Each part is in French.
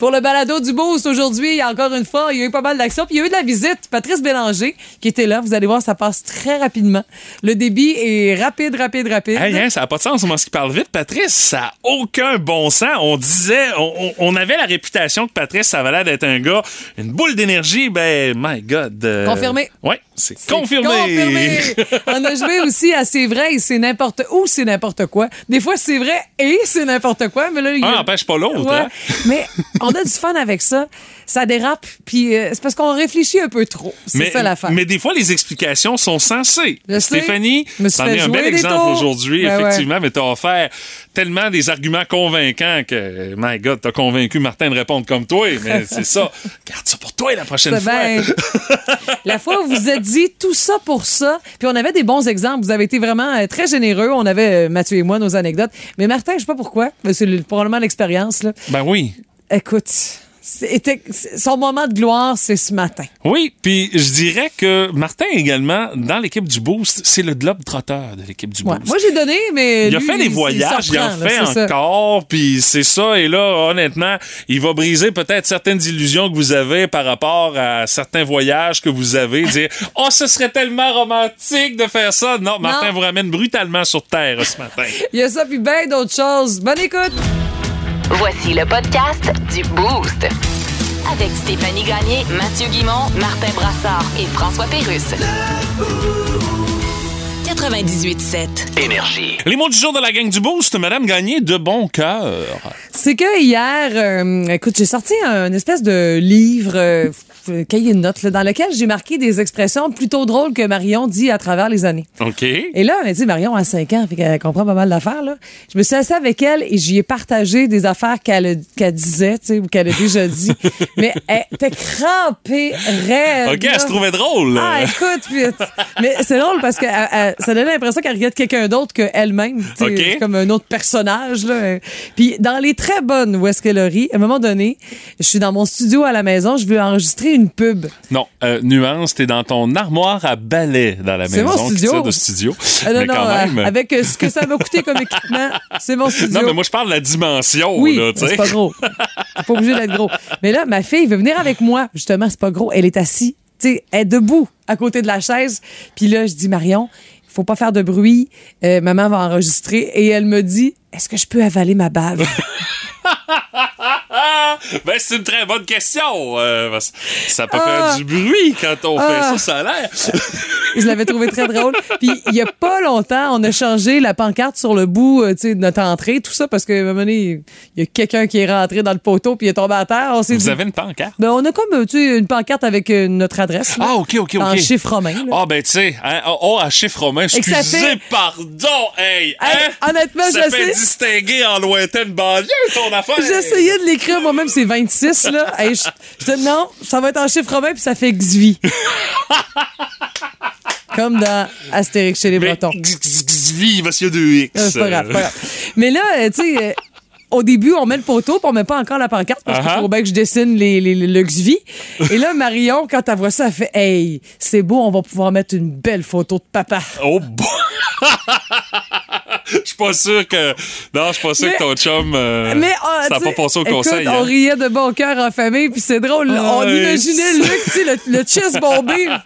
Pour le balado du Boost aujourd'hui, encore une fois, il y a eu pas mal d'actions. Puis il y a eu de la visite. Patrice Bélanger qui était là. Vous allez voir, ça passe très rapidement. Le débit est rapide, rapide, rapide. Hey, hein, ça n'a pas de sens. Comment ce qu'il parle vite, Patrice? Ça n'a aucun bon sens. On disait, on, on- on avait la réputation que Patrice, ça avait l'air d'être un gars, une boule d'énergie. Ben, my God. euh, Confirmé. Ouais, c'est confirmé. confirmé. On a joué aussi à c'est vrai et c'est n'importe où, c'est n'importe quoi. Des fois, c'est vrai et c'est n'importe quoi. Mais là, il y a- Un n'empêche pas l'autre. Ouais. hein? Mais on a du fun avec ça. Ça dérape, puis euh, c'est parce qu'on réfléchit un peu trop. C'est Mais, ça l'affaire. mais des fois, les explications sont sensées. Je sais. Stéphanie, Je me suis t'en fait es un jouer bel des exemple tours. aujourd'hui, Ben ouais. effectivement, mais t'as offert tellement des arguments convaincants que, my God, t'as convaincu Martin de répondre comme toi, mais c'est ça. Garde ça pour toi la prochaine fois. La fois où vous vous êtes dit tout ça pour ça, puis on avait des bons exemples. Vous avez été vraiment euh, très généreux. On avait, euh, Mathieu et moi, nos anecdotes. Mais Martin, je sais pas pourquoi, mais c'est le- probablement l'expérience. là. Ben oui. Écoute, c'était- son moment de gloire, c'est ce matin. Oui, puis je dirais que Martin également, dans l'équipe du Boost, c'est le globe trotteur de l'équipe du Ouais. Boost. Moi, j'ai donné, mais. il a fait des voyages, il en là, fait encore, puis c'est ça. Et là, honnêtement, il va briser peut-être certaines illusions que vous avez par rapport à certains voyages que vous avez. Dire, oh, ce serait tellement romantique de faire ça. Non, Martin Non. vous ramène brutalement sur terre ce matin. Il y a ça, puis bien d'autres choses. Bonne écoute! Voici le podcast du Boost. Avec Stéphanie Gagné, Mathieu Guimont, Martin Brassard et François Pérusse. 98.7. Énergie. Les mots du jour de la gang du Boost, Madame Gagné de bon cœur. C'est que hier, euh, écoute, j'ai sorti un espèce de livre, euh, cahier de notes, là, dans lequel j'ai marqué des expressions plutôt drôles que Marion dit à travers les années. OK. Et là, elle dit, Marion a 5 ans, fait qu'elle comprend pas mal d'affaires. Là. Je me suis assise avec elle et j'y ai partagé des affaires qu'elle qu'elle disait, tu sais, ou qu'elle a déjà dit. Mais elle était crampée, raide. OK, elle se trouvait drôle. Ah, écoute, puis- mais c'est drôle parce que elle- elle- ça donnait l'impression qu'elle regarde quelqu'un d'autre qu'elle-même, tu sais, OK. comme un autre personnage. Là. Puis dans les très bonnes où est-ce qu'elle a ri, à un moment donné, je suis dans mon studio à la maison, je veux enregistrer une pub. Non, euh, nuance, t'es dans ton armoire à balai dans la C'est maison mon qui studio. de studio. Ah, non, mais non, euh, avec euh, ce que ça m'a coûté comme équipement, c'est mon studio. Non, mais moi, je parle de la dimension, Oui, c'est pas gros. C'est pas obligé d'être gros. Mais là, ma fille veut venir avec moi. Justement, c'est pas gros. Elle est assise, tu sais, elle est debout à côté de la chaise. Puis là, je dis, Marion, il faut pas faire de bruit. Euh, maman va enregistrer. Et elle me dit, est-ce que je peux avaler ma bave? Ah! Ben, c'est une très bonne question. euh, que ça peut Ah! faire du bruit quand on fait Ah! ça, ça a l'air. je l'avais trouvé très drôle. Puis il y a pas longtemps, on a changé la pancarte sur le bout euh, tu sais, de notre entrée, tout ça, parce qu'à un moment donné, il y a quelqu'un qui est rentré dans le poteau puis il est tombé à terre. On Vous dit, avez une pancarte? ben, on a comme euh, tu sais, une pancarte avec euh, notre adresse. là, Ah, OK, OK, OK. En chiffre romain. là. Ah, ben, tu sais, hein, oh, oh, à chiffre romain, que excusez, fait- pardon, hey, Hey, hein? honnêtement, ça je fait sais. Distinguer en lointaine banlieue, ton affaire. J'essayais de l'écrire moi-même, c'est 26, là. Hey, je, je dis non, ça va être en chiffre romain, puis ça fait XVI. Comme dans Astérix chez les Bretons. vive, parce qu'il y a deux X. Euh, C'est pas grave, c'est pas grave. Mais là, euh, tu sais, euh, au début, on met le poteau, puis on met pas encore la pancarte parce qu'il Uh-huh. faut bien que je dessine les, les, le XVI. Et là, Marion, quand elle voit ça, elle fait Hey, c'est beau, on va pouvoir mettre une belle photo de papa. Oh, bon. Je suis pas sûr que. Non, je suis pas sûr Mais- que ton chum. euh, Mais ah, ça n'a pas passé au écoute, conseil. on hein. riait de bon cœur en famille, puis c'est drôle. on imaginait Luc, le, le chest bombé.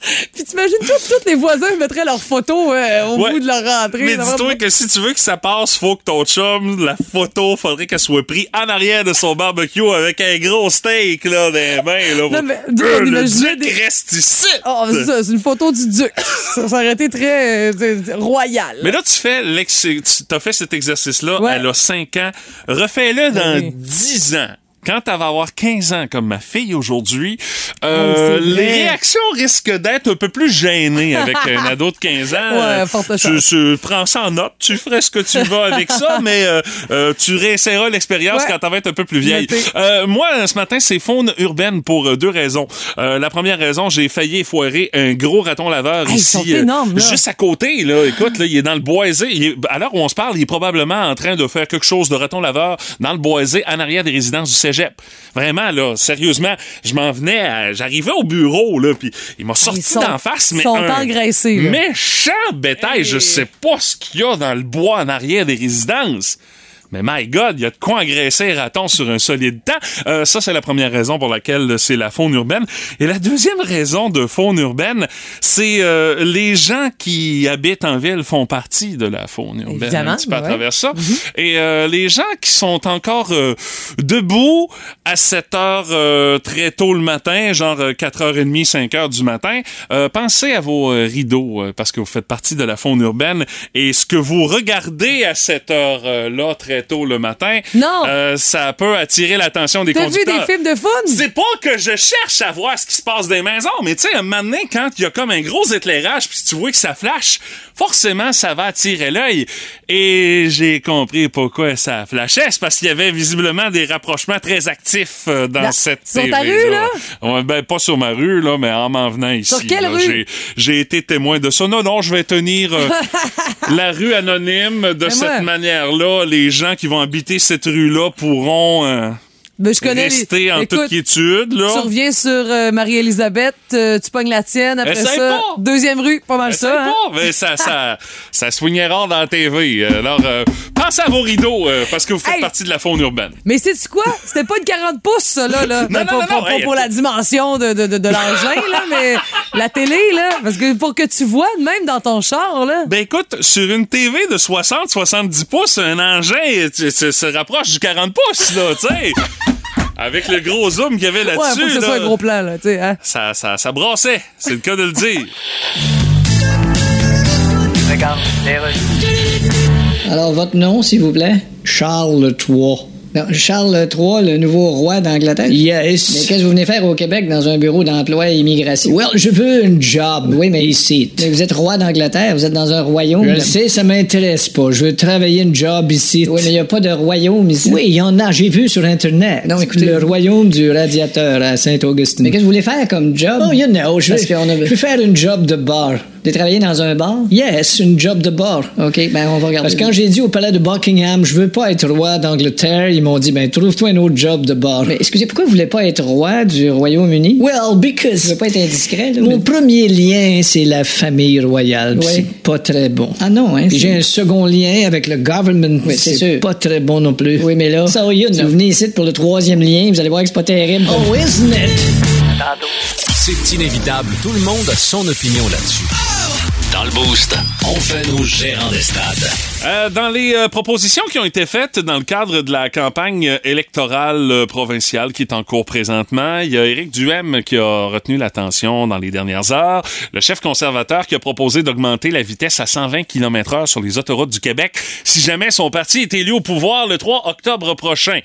puis t'imagines tous tous les voisins mettraient leurs photos euh, au Ouais. bout de leur rentrée. Mais dis-toi que si tu veux que ça passe, faut que ton chum, la photo, faudrait qu'elle soit prise en arrière de son barbecue avec un gros steak là, dans les mains. Là, Non, mais, Euh, le duc des- reste ici. Oh, c'est ça, c'est une photo du duc. Ça, ça aurait été très euh, royal. Mais là, tu fais l'ex- tu as fait cet exercice-là, Ouais. elle a 5 ans. Refais-le dans Oui. 10 ans. Quand elle va avoir 15 ans, comme ma fille aujourd'hui, euh, Oh, les réactions risquent d'être un peu plus gênées avec un ado de 15 ans. Ouais, forte tu, tu prends ça en note, tu ferais ce que tu vas avec ça, mais euh, euh, tu réessayeras l'expérience Ouais. quand elle va être un peu plus vieille. Euh, moi, ce matin, c'est faune urbaine pour euh, deux raisons. Euh, la première raison, j'ai failli foirer un gros raton laveur Hey, ici, énormes, juste à côté. Là, écoute, là, il est dans le boisé. Il est- à l'heure où on se parle, il est probablement en train de faire quelque chose de raton laveur dans le boisé en arrière des résidences du cégep. Vraiment, là, sérieusement, je m'en venais, à- j'arrivais au bureau, là, puis il m'a sorti Ils sont- d'en face, mais sont un engraissés, là. méchant bétail. Je sais pas ce qu'il y a dans le bois en arrière des résidences. Mais my God, il y a de quoi engraisser un raton sur un solide temps. Euh, ça, c'est la première raison pour laquelle c'est la faune urbaine. Et la deuxième raison de faune urbaine, c'est euh, les gens qui habitent en ville font partie de la faune urbaine. Évidemment, un petit peu à ouais. travers ça. Et euh, les gens qui sont encore euh, debout à 7 heures euh, très tôt le matin, genre euh, 4h30, 5h du matin, euh, pensez à vos euh, rideaux euh, parce que vous faites partie de la faune urbaine et ce que vous regardez à cette heure-là très tôt le matin, Non. euh, ça peut attirer l'attention des T'as vu conducteurs. des films de fun? C'est pas que je cherche à voir ce qui se passe les maisons, mais tu sais, un moment donné, quand il y a comme un gros éclairage, puis tu vois que ça flash, forcément, ça va attirer l'œil. Et j'ai compris pourquoi ça flashait. C'est parce qu'il y avait visiblement des rapprochements très actifs euh, dans cette sur TV. ta rue, là? Ouais, ben, pas sur ma rue, là, mais en m'en venant ici. Sur quelle là, rue? j'ai- été témoin de ça. Non, non, je vais tenir euh, la rue anonyme de Mais cette manière-là. Les gens qui vont habiter cette rue-là pourront... Ben, je connais rester les... en toute quiétude, là. Tu reviens sur euh, Marie-Elisabeth, euh, tu pognes la tienne, après Essaye ça, pas. deuxième rue, pas mal sais ça. hein? pas, mais ça, ça, ça swingait rare dans la TV. Alors, euh, pensez à vos rideaux, parce que vous faites Hey. partie de la faune urbaine. Mais c'est quoi? C'était pas une 40 pouces, ça, là. là. Non, Ben, non, pas, non, pas- non, pas hey, pour la dimension de, de, de, de l'engin, là, mais la télé, là. Parce que pour que tu vois, même dans ton char, là. Ben écoute, sur une TV de 60-70 pouces, un engin se rapproche du 40 pouces, là, tu sais. Avec le gros zoom qu'il y avait ouais, là-dessus, que ce là, soit un gros plan, là, tu sais. Hein? ça, ça, ça brassait. C'est le cas de le dire. Alors, votre nom, s'il vous plaît? Charles III. Non, Charles III, le nouveau roi d'Angleterre? Mais Yes. qu'est-ce que vous venez faire au Québec dans un bureau d'emploi et immigration? Well, je veux un job. Oui, mais- Ici. Mais vous êtes roi d'Angleterre, vous êtes dans un royaume. Je le sais, ça m'intéresse pas. Je veux travailler un job ici. Oui, mais il n'y a pas de royaume ici. Oui, il y en a, j'ai vu sur Internet. Non, écoutez- Le royaume du radiateur à Saint-Augustin. Mais qu'est-ce que vous voulez faire comme job? Oh, you know, je qu'on a- je veux faire un job de bar. De travailler dans un bar? Yes, un job de bar. OK, ben on va regarder. Parce que quand j'ai dit au palais de Buckingham, je veux pas être roi d'Angleterre, ils m'ont dit, ben, trouve-toi un autre job de bar. Mais excusez, pourquoi vous voulez pas être roi du Royaume-Uni? Well, Vous because voulez pas être indiscret, là? mon mais- premier lien, c'est la famille royale. Oui. C'est pas très bon. Ah non, hein? J'ai un second lien avec le government. Oui, c'est sûr. pas très bon non plus. Oui, mais là, So, you si know. vous venez ici pour le troisième lien, vous allez voir que c'est pas terrible. Oh, isn't it? C'est inévitable, tout le monde a son opinion là-dessus. Dans le boost, on fait nos gérants des stades. Euh, dans les euh, propositions qui ont été faites dans le cadre de la campagne électorale euh, provinciale qui est en cours présentement, il y a Éric Duhem qui a retenu l'attention dans les dernières heures, le chef conservateur qui a proposé d'augmenter la vitesse à 120 km heure sur les autoroutes du Québec si jamais son parti est élu au pouvoir le 3 octobre prochain.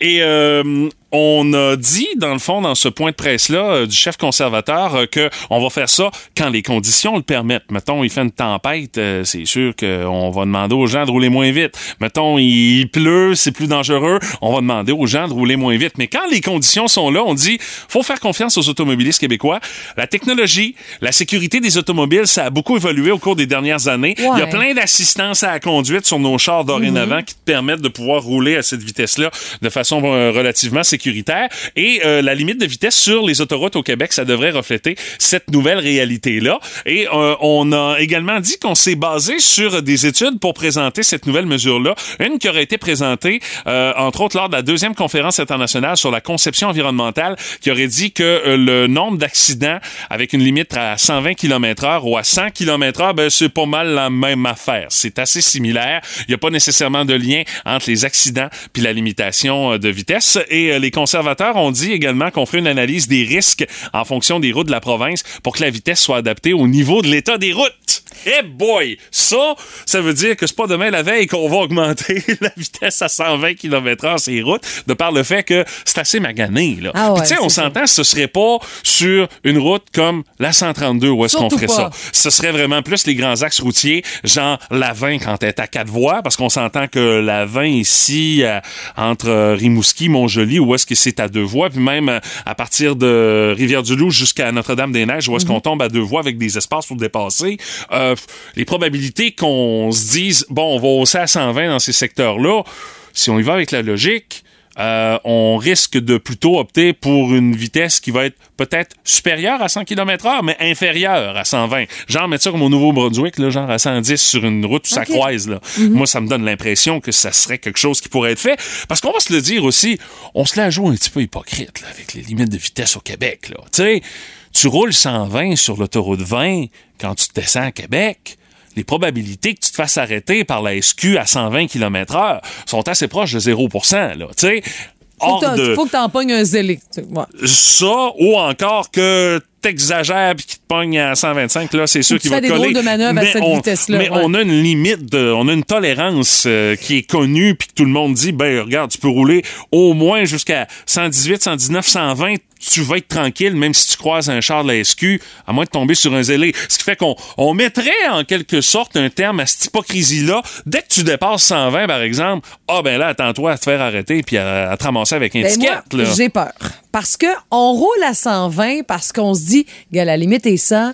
Et euh, on a dit, dans le fond, dans ce point de presse-là, du chef conservateur, euh, que on va faire ça quand les conditions le permettent. Mettons, il fait une tempête, euh, c'est sûr qu'on va demander aux gens de rouler moins vite. Mettons, il pleut, c'est plus dangereux, on va demander aux gens de rouler moins vite. Mais quand les conditions sont là, on dit, faut faire confiance aux automobilistes québécois. La technologie, la sécurité des automobiles, ça a beaucoup évolué au cours des dernières années. Il y a plein d'assistance à la conduite sur nos chars dorénavant qui te permettent de pouvoir rouler à cette vitesse-là de façon euh, relativement sécuritaire. Et euh, la limite de vitesse sur les autoroutes au Québec, ça devrait refléter cette nouvelle réalité-là. Et euh, on a également dit qu'on s'est basé sur des études pour cette nouvelle mesure-là. Une qui aurait été présentée, euh, entre autres, lors de la deuxième conférence internationale sur la conception environnementale, qui aurait dit que euh, le nombre d'accidents avec une limite à 120 km heure ou à 100 km heure, ben, c'est pas mal la même affaire. C'est assez similaire. Il n'y a pas nécessairement de lien entre les accidents puis la limitation euh, de vitesse. Et euh, les conservateurs ont dit également qu'on ferait une analyse des risques en fonction des routes de la province pour que la vitesse soit adaptée au niveau de l'état des routes. Eh boy! Ça, ça veut dire que c'est pas demain la veille qu'on va augmenter la vitesse à 120 km heure sur les routes, de par le fait que c'est assez magané, là. Ah ouais, tu sais, on s'entend, ce serait pas sur une route comme la 132 où est-ce qu'on ferait pas. ça. Ce serait vraiment plus les grands axes routiers, genre la 20 quand elle est à quatre voies, parce qu'on s'entend que la 20 ici, euh, entre Rimouski, Montjoli, où est-ce que c'est à deux voies, puis même euh, à partir de Rivière-du-Loup jusqu'à Notre-Dame-des-Neiges, où est-ce qu'on tombe à deux voies avec des espaces pour dépasser, euh, les probabilités qu'on se dise, bon, on va hausser à 120 dans ces secteurs-là, si on y va avec la logique, euh, on risque de plutôt opter pour une vitesse qui va être peut-être supérieure à 100 km heure, mais inférieure à 120. Genre, mettre ça comme au Nouveau-Brunswick, là, genre à 110 sur une route où ça croise. Là. Moi, ça me donne l'impression que ça serait quelque chose qui pourrait être fait. Parce qu'on va se le dire aussi, on se la joue un petit peu hypocrite là, avec les limites de vitesse au Québec. Là. Tu sais, tu roules 120 sur l'autoroute 20 quand tu te descends à Québec les probabilités que tu te fasses arrêter par la SQ à 120 km heure sont assez proches de 0 là, tu sais. Faut que de faut que t'en pognes un zélé. ouais. ça, ou encore que t'exagères puis qu'il te pogne à 125, là, c'est sûr qu'il va te des coller. drôles de manœuvres à Mais cette on- vitesse-là, Mais ouais. on a une limite, de, on a une tolérance euh, qui est connue puis que tout le monde dit, ben regarde, tu peux rouler au moins jusqu'à 118, 119, 120 tu vas être tranquille, même si tu croises un char de la SQ, à moins de tomber sur un zélé. Ce qui fait qu'on on mettrait en quelque sorte un terme à cette hypocrisie-là. Dès que tu dépasses 120, par exemple, ah ben là, attends-toi à te faire arrêter puis à, à te ramasser avec un Ben, ticket. j'ai peur. Parce que on roule à 120 parce qu'on se dit, gars, la limite est 100.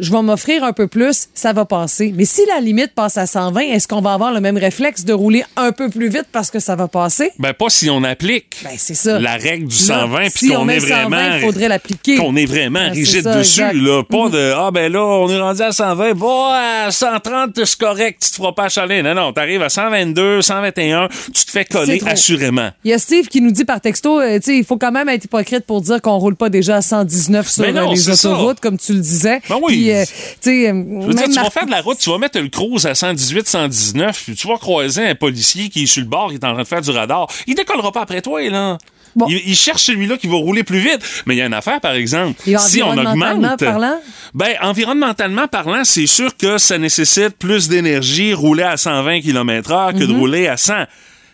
Je vais m'offrir un peu plus, ça va passer. Mais si la limite passe à 120, est-ce qu'on va avoir le même réflexe de rouler un peu plus vite parce que ça va passer? Ben, pas si on applique Ben, c'est ça. la règle du Là, 120 puis si qu'on est 120, vraiment. il faudrait l'appliquer. Qu'on est vraiment Ben, rigide ça, dessus, exact. là. Pas de, ah, ben là, on est rendu à 120, bon, à 130, c'est correct, tu te feras pas achaler. Non, non, t'arrives à 122, 121, tu te fais coller assurément. Il y a Steve qui nous dit par texto, euh, tu sais, il faut quand même être hypocrite pour dire qu'on roule pas déjà à 119 sur non, euh, les ça. autoroutes, comme tu le disais. Ben oui. Puis, euh, tu sais, euh, tu vas faire de la route, tu vas mettre le cruise à 118, 119, puis tu vas croiser un policier qui est sur le bord, qui est en train de faire du radar. Il décollera pas après toi, là. Bon. Il, il cherche celui-là qui va rouler plus vite. Mais il y a une affaire, par exemple. Et si on environnementalement augmente. parlant? Ben, environnementalement parlant, c'est sûr que ça nécessite plus d'énergie rouler à 120 km heure que de Mhm. rouler à 100.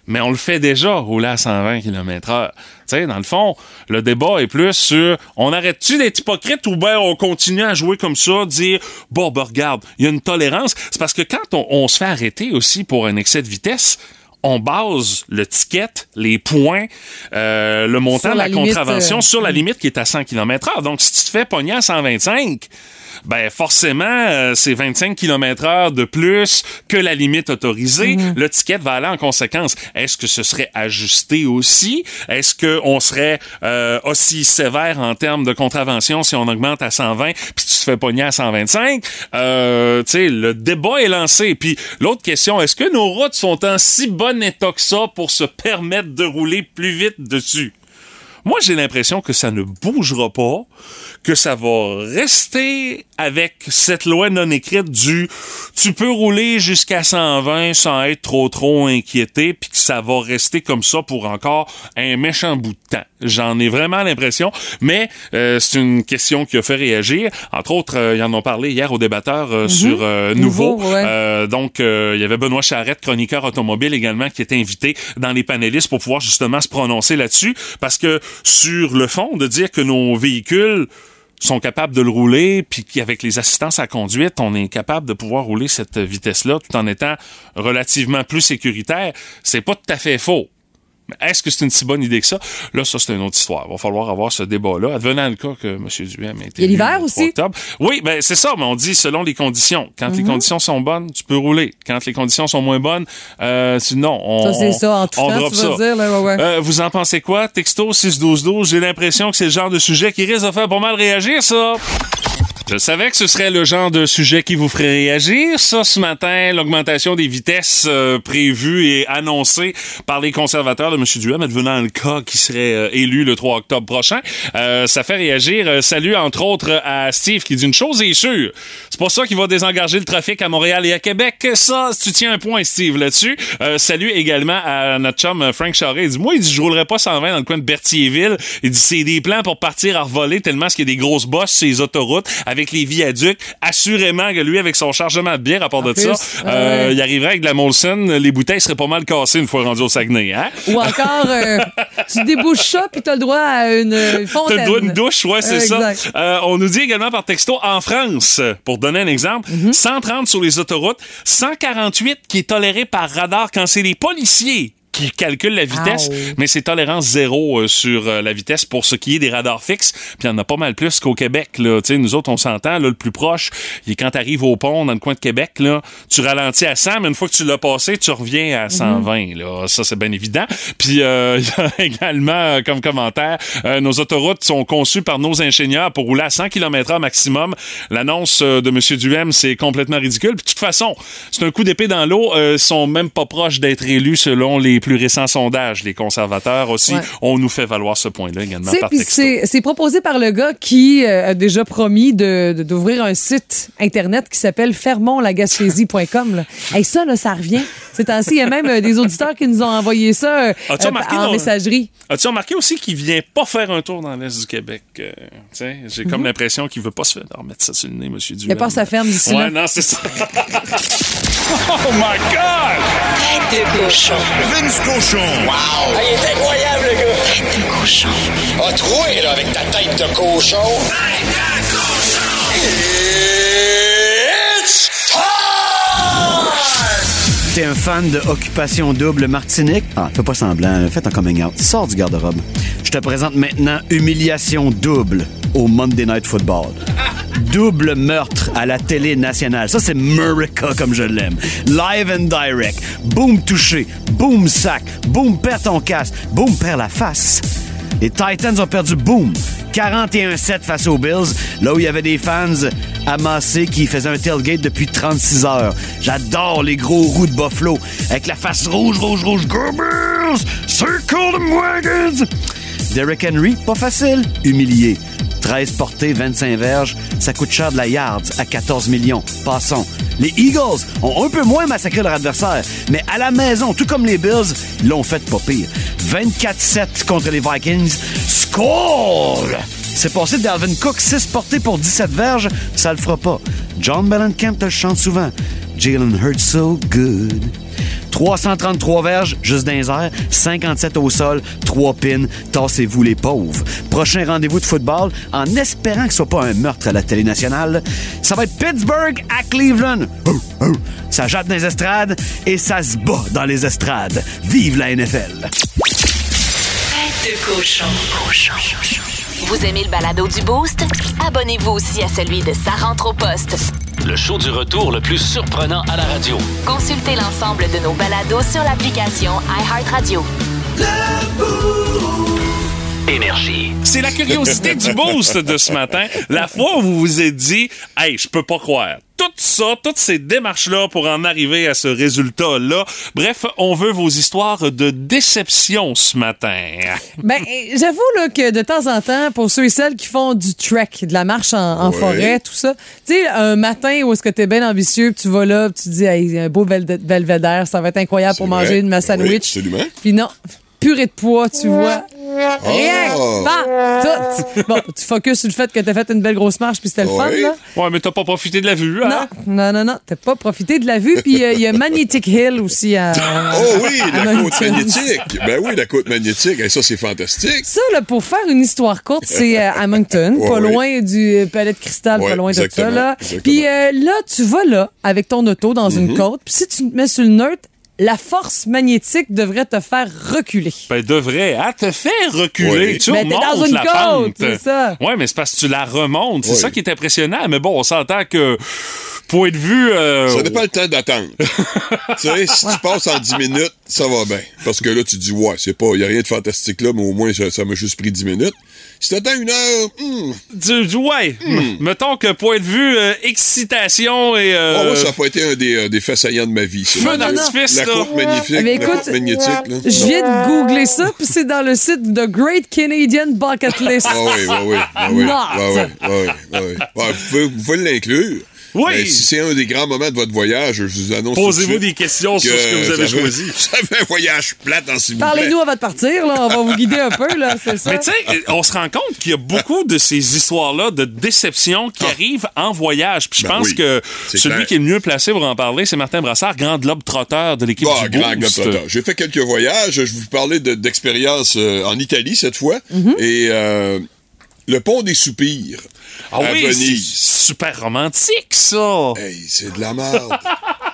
Mais on le fait déjà, rouler à 120 km heure. Tu sais, dans le fond, le débat est plus sur on arrête-tu d'être hypocrite ou bien on continue à jouer comme ça, dire bon, ben regarde, il y a une tolérance. C'est parce que quand on, on se fait arrêter aussi pour un excès de vitesse, on base le ticket, les points, euh, le montant Sur de la, la limite, contravention euh, sur la limite qui est à 100 km heure. Donc, si tu te fais pogner à 125, ben forcément, euh, c'est 25 km heure de plus que la limite autorisée. Mhm. Le ticket va aller en conséquence. Est-ce que ce serait ajusté aussi? Est-ce qu'on serait euh, aussi sévère en termes de contravention si on augmente à 120 puis tu te fais pogner à 125? Euh, tu sais, le débat est lancé. Puis l'autre question, est-ce que nos routes sont en si bon état que ça pour se permettre de rouler plus vite dessus? Moi, j'ai l'impression que ça ne bougera pas, que ça va rester avec cette loi non écrite du tu peux rouler jusqu'à 120 sans être trop trop inquiété, puis que ça va rester comme ça pour encore un méchant bout de temps. J'en ai vraiment l'impression, mais euh, c'est une question qui a fait réagir. Entre autres, euh, ils en ont parlé hier aux débatteurs euh, sur euh, Nouveau. Nouveau, ouais. Euh, donc, euh, il y avait Benoît Charrette, chroniqueur automobile également, qui était invité dans les panélistes pour pouvoir justement se prononcer là-dessus. Parce que sur le fond, de dire que nos véhicules sont capables de le rouler, puis qu'avec les assistances à conduite, on est capable de pouvoir rouler cette vitesse-là tout en étant relativement plus sécuritaire, c'est pas tout à fait faux. Est-ce que c'est une si bonne idée que ça? Là, ça, c'est une autre histoire. Il va falloir avoir ce débat-là. Advenant le cas que M. Duhem a été Il y a l'hiver élu le 3 aussi. octobre. Oui, ben c'est ça, mais on dit selon les conditions. Quand Mhm. les conditions sont bonnes, tu peux rouler. Quand les conditions sont moins bonnes, euh, tu- non, on, Ça, c'est ça, en tout on temps, drop tu vas dire, là, ouais, ouais. Euh, vous en pensez quoi? Texto 61212, j'ai l'impression que c'est le genre de sujet qui risque de faire pas mal réagir, ça. Je savais que ce serait le genre de sujet qui vous ferait réagir. Ça, ce matin, l'augmentation des vitesses euh, prévues et annoncée par les conservateurs de M. Duhem, devenant le cas qui serait euh, élu le 3 octobre prochain. Euh, ça fait réagir. Euh, salut, entre autres, à Steve qui dit une chose est sûre. C'est pas ça qui va désengager le trafic à Montréal et à Québec. Ça, tu tiens un point, Steve, là-dessus. Euh, salut également à notre chum Frank Charest. Il dit, moi, il dit, je roulerai pas 120 dans le coin de Berthierville. Il dit, c'est des plans pour partir à revoler tellement qu'il y a des grosses bosses sur les autoroutes les viaducs. Assurément que lui, avec son chargement de bière à part de plus, ça, euh, il arriverait avec de la Molson. Les bouteilles seraient pas mal cassées une fois rendu au Saguenay, hein? Ou encore, euh, tu débouches ça, puis tu as le droit à une euh, T'as fontaine. le droit d'une douche, ouais, c'est ça. on nous dit également par texto en France, pour donner un exemple, Mhm. 130 sur les autoroutes, 148 qui est toléré par radar quand c'est les policiers qui calcule la vitesse, Ow. mais c'est tolérance zéro euh, sur euh, la vitesse pour ce qui est des radars fixes. Puis il y en a pas mal plus qu'au Québec. Là. Nous autres, on s'entend, là, le plus proche, il est quand tu arrives au pont dans le coin de Québec, là, tu ralentis à 100, mais une fois que tu l'as passé, tu reviens à 120. Là. Ça, c'est bien évident. Puis euh, il y a également, euh, comme commentaire, euh, nos autoroutes sont conçues par nos ingénieurs pour rouler à 100 km/h maximum. L'annonce euh, de M. Duhem, c'est complètement ridicule. Puis de toute façon, c'est un coup d'épée dans l'eau. Euh, ils sont même pas proches d'être élus selon les plus récents sondages. Les conservateurs aussi, Ouais. on nous fait valoir ce point-là également par puis texto. c'est c'est proposé par le gars qui euh, a déjà promis de- de- d'ouvrir un site internet qui s'appelle fermonlagaspésie.com. Hey, ça, là, ça revient. Ces temps-ci, il y a même euh, des auditeurs qui nous ont envoyé ça euh, As-tu euh, remarqué en messagerie. As-tu remarqué aussi qu'il vient pas faire un tour dans l'Est du Québec? euh, J'ai comme l'impression qu'il veut pas se faire remettre ça sur le nez, M. Duhem. Il a pas sa ferme d'ici Ouais, là. non, c'est ça. oh my God! Tête de cochon. Vince Cochon. Wow! il est incroyable, le gars! Tête de cochon. A troué, là, avec ta tête de cochon. Tête de cochon! It's time! T'es un fan de Occupation Double Martinique? Ah, fais pas semblant, faites un coming out. Sors du garde-robe. Je te présente maintenant Humiliation Double au Monday Night Football. Double meurtre à la télé nationale. Ça, c'est Murica comme je l'aime. Live and direct. Boom touché. Boom sac. Boom perd ton casque. Boom perd la face. Les Titans ont perdu, boom, 41-7 face aux Bills, là où il y avait des fans amassés qui faisaient un tailgate depuis 36 heures. J'adore les gros roues de Buffalo, avec la face rouge, rouge, rouge. Go Bills! Circle them wagons! Derrick Henry, pas facile, humilié. 13 portées, 25 verges, ça coûte cher de la yards à 14 millions. Passons. Les Eagles ont un peu moins massacré leur adversaire, mais à la maison, tout comme les Bills, ils l'ont fait pas pire. 24-7 contre les Vikings. Score! C'est passé d'Alvin Cook, 6 portées pour 17 verges, ça le fera pas. John Mellencamp te chante souvent. Jalen Hurts so good. 333 verges, juste les airs, 57 au sol, 3 pins, tassez-vous les pauvres. Prochain rendez-vous de football, en espérant que ce soit pas un meurtre à la télé nationale, ça va être Pittsburgh à Cleveland. Ça jatte dans les estrades et ça se bat dans les estrades. Vive la NFL! Vous aimez le balado du Boost? Abonnez-vous aussi à celui de Sa rentre au poste. Le show du retour le plus surprenant à la radio. Consultez l'ensemble de nos balados sur l'application iHeartRadio. Énergie. C'est la curiosité du boost de ce matin. La fois où vous vous êtes dit, hey, je peux pas croire. Tout ça, toutes ces démarches-là pour en arriver à ce résultat-là. Bref, on veut vos histoires de déception ce matin. Ben, euh, j'avoue là, que de temps en temps, pour ceux et celles qui font du trek, de la marche en, en Ouais. forêt, tout ça, tu sais, un matin où est-ce que t'es bien ambitieux, puis tu vas là, puis tu te dis, hey, un beau belvédère, ça va être incroyable pour vrai. manger de ma Oui, sandwich. absolument. Puis non, purée de poids, tu vois. Rien, Oh. pas tout. Bon, tu focuses sur le fait que t'as fait une belle grosse marche, puis c'était le fun, là. Ouais, mais t'as pas profité de la vue, hein? Non, non, non, non, t'as pas profité de la vue. Puis euh, il y a Magnetic Hill aussi à. Oh oui, à la côte Moncton. magnétique. Ben oui, la côte magnétique. Et ça, c'est fantastique. Ça, là, pour faire une histoire courte, c'est euh, à Moncton, Ouais, pas ouais. loin du euh, palais de cristal, Ouais, pas loin de ça. exactement, Là. exactement. Puis euh, là, tu vas là, avec ton auto dans une côte, puis si tu te mets sur le neutre, la force magnétique devrait te faire reculer. Ben, devrait. Elle te fait reculer. Oui. Tu Mais t'es remontes dans une la côte, pente. c'est ça. Ouais, mais c'est parce que tu la remontes. C'est Oui. ça qui est impressionnant. Mais bon, on s'entend que, point de vue... euh, Ça n'a pas le temps d'attendre. tu sais, si tu passes en 10 minutes, ça va bien. Parce que là, tu dis, ouais, c'est pas, il n'y a rien de fantastique là, mais au moins, ça ça m'a juste pris 10 minutes. Si t'attends une heure, hmm, du, du- ouais. Hmm. Mettons que, point de vue euh, excitation et... euh, oh, moi, ça n'a pas été un des, euh, des faits saillants de ma vie. Feu d'artifice, La là. côte magnifique, Mais la écoute, côte magnétique, là. Je viens de googler ça, puis c'est dans le site The Great Canadian Bucket List. Ah oui, oui, oui. Ouais, vous pouvez l'inclure. Oui. Mais si c'est un des grands moments de votre voyage, je vous annonce Posez-vous des questions sur ce que vous avez choisi. Ça fait un voyage plate en s'il vous. Parlez-nous avant de partir, là. On va vous guider un peu, là. C'est ça. Mais tu sais, on se rend compte qu'il y a beaucoup de ces histoires-là de déception qui arrivent en voyage. Puis je Ben pense oui, que celui clair. qui est le mieux placé pour en parler, c'est Martin Brassard, grand globe trotteur de l'équipe Ah, du grand Boost. J'ai fait quelques voyages. Je vais vous parler de- d'expériences euh, en Italie cette fois. Mm-hmm. Et euh, le pont des soupirs Ah à oui, c'est Venise. super romantique, ça. Hey, c'est de la merde.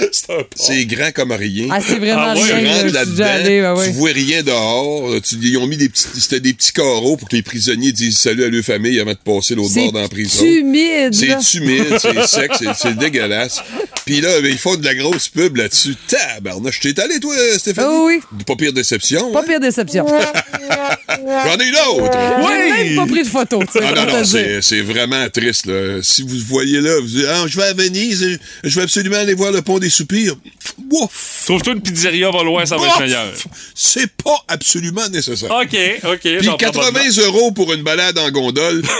C'est un. C'est grand comme rien. Ah, c'est vraiment Ah ouais, tu rien. rentres là-dedans, tu vois rien dehors. Tu- ils ont mis des petits, c'était des petits carreaux pour que les prisonniers disent salut à leur famille avant de passer l'autre bord dans la prison. C'est humide. C'est humide, c'est sec, c'est- dégueulasse. Puis là, ben, ils font de la grosse pub là-dessus. Tabarnouche, t'es allé, toi, Stéphanie? Oh oui. Pas pire déception. Pas hein? pire déception. J'en ai une autre! J'ai même pas pris de photo. Ah non, non, c'est c'est vraiment triste. Là. Si vous voyez là, vous dites ah, je vais à Venise, je vais absolument aller voir le pont des soupirs. Ouf! Trouve-toi une pizzeria va loin, ça va être meilleur. C'est pas absolument nécessaire. OK, OK. Puis j'en prends pas de 80 note. euros pour une balade en gondole,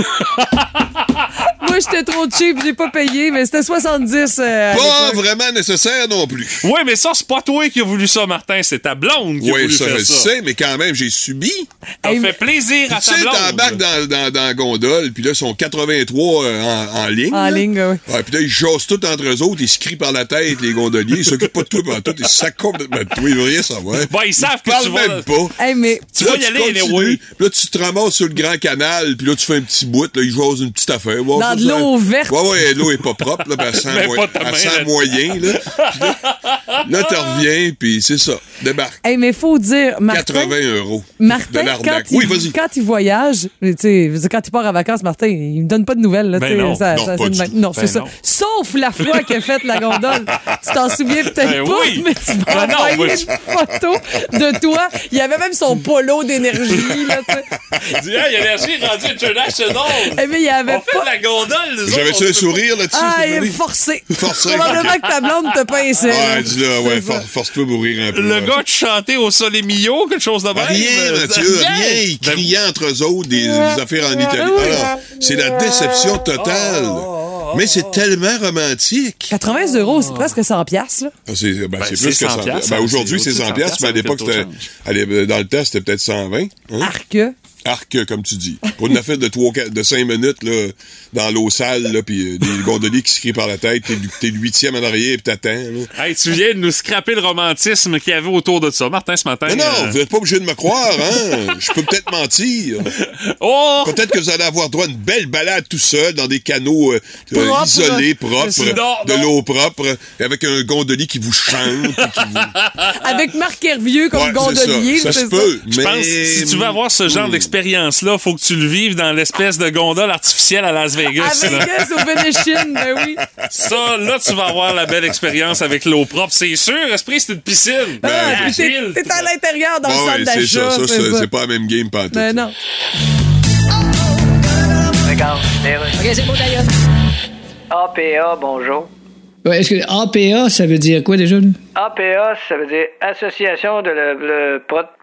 Moi, j'étais trop cheap, j'ai pas payé, mais c'était 70. euh, pas vraiment nécessaire non plus. Oui, mais ça, c'est pas toi qui a voulu ça, Martin. C'est ta blonde qui a Oui, voulu ça, faire je ça. sais, mais quand même, j'ai subi. T'as Hey, fait plaisir à Tu ta sais, blonde. t'embarques dans, dans, dans la gondole, puis là, ils sont 83 euh, en, en ligne. En là. ligne, oui. Ouais, puis là, ils jasent tout entre eux autres, ils se crient par la tête, les gondoliers. Ils s'occupent pas de toi pendant tout, ils se sacent complètement de toi. Ils veulent rien savoir. Bon, ils savent que parlent tu vas- même pas. Hey, mais Tu Là, vas y aller, anyway. puis Là, tu te ramasses sur le grand canal, puis là, tu fais un petit bout, là, ils jasent une petite affaire. Dans de l'eau verte. Ouais, ouais, l'eau est pas propre, là, ben, elle sent, Mets moyen- là. Puis là, là, tu reviens, puis c'est ça, débarque. Hey, mais faut dire, Martin, 80 euros. Martin, de quand l'arnaque. il, Oui, vas-y. quand il voyage, tu sais, quand il part en vacances, Martin, il me donne pas de nouvelles. Là, Ben non. ça- Non, ça- pas c'est non, Ben c'est ça. non. Sauf la fois qu'il a fait la gondole. Tu t'en souviens peut-être Ben pas, oui. mais tu Ben vas non, envoyer moi, une photo de toi. Il y avait même son polo d'énergie. Là, tu sais. Dis, hey, l'énergie est rendue international. Eh, mais il y avait On fait pas... de la gondole, J'avais-tu un sourire là-dessus? Ah, il forcé. Forcé. Probablement que ta blonde te pinçait. Ouais, dis-là, ouais, for- force-toi à mourir un peu. Le ouais. gars de chanter au Soleil Mio, quelque chose de même. Rien, euh, Mathieu, rien. rien. Ils Ben, criaient entre eux autres des, des affaires en Italie. Alors, c'est la déception totale. Mais c'est tellement romantique. 80 euros, c'est presque 100 piastres. là. Ah, C'est ben, Ben, c'est plus que 100 100 piastres, Ben, Aujourd'hui, c'est c'est 100 au-dessus de piastres, mais à 100 l'époque, l'é- dans le temps, c'était peut-être 120. hein? Arc. Arc, comme tu dis. Pour une affaire de, 3, de 5 minutes, là, dans l'eau sale, là, puis euh, des gondoliers qui se crient par la tête, t'es, t'es le huitième en arrière, puis t'attends. Hey, tu viens de nous scraper le romantisme qu'il y avait autour de ça. Martin, ce matin. Mais non, euh, vous n'êtes pas obligé de me croire, hein? Je peux peut-être mentir. Oh! Peut-être que vous allez avoir droit à une belle balade tout seul dans des canaux euh, euh, Propre. isolés, propres, non, de l'eau propre, avec un gondolier qui vous chante. puis qui vous... Avec Marc Hervieux comme Ouais, gondolier. c'est ça. Ça c'est se peut. Je mais... pense si tu veux avoir ce genre d'expérience-là, faut que tu le vives dans l'espèce de gondole artificielle à Las Vegas. À. Vegas, au Venetian, ben oui. Ça, là, tu vas avoir la belle expérience avec l'eau propre. C'est sûr, esprit, c'est une piscine. Ah, Ben, puis t'es à l'intérieur dans Ouais, le ouais, centre c'est d'achat. ça. Ça, c'est c'est ça. c'est pas la même game, pas Ben non. OK, c'est bon, d'ailleurs. APA, bonjour. Ouais, est-ce que APA, ça veut dire quoi déjà? là? APA, ça veut dire Association de la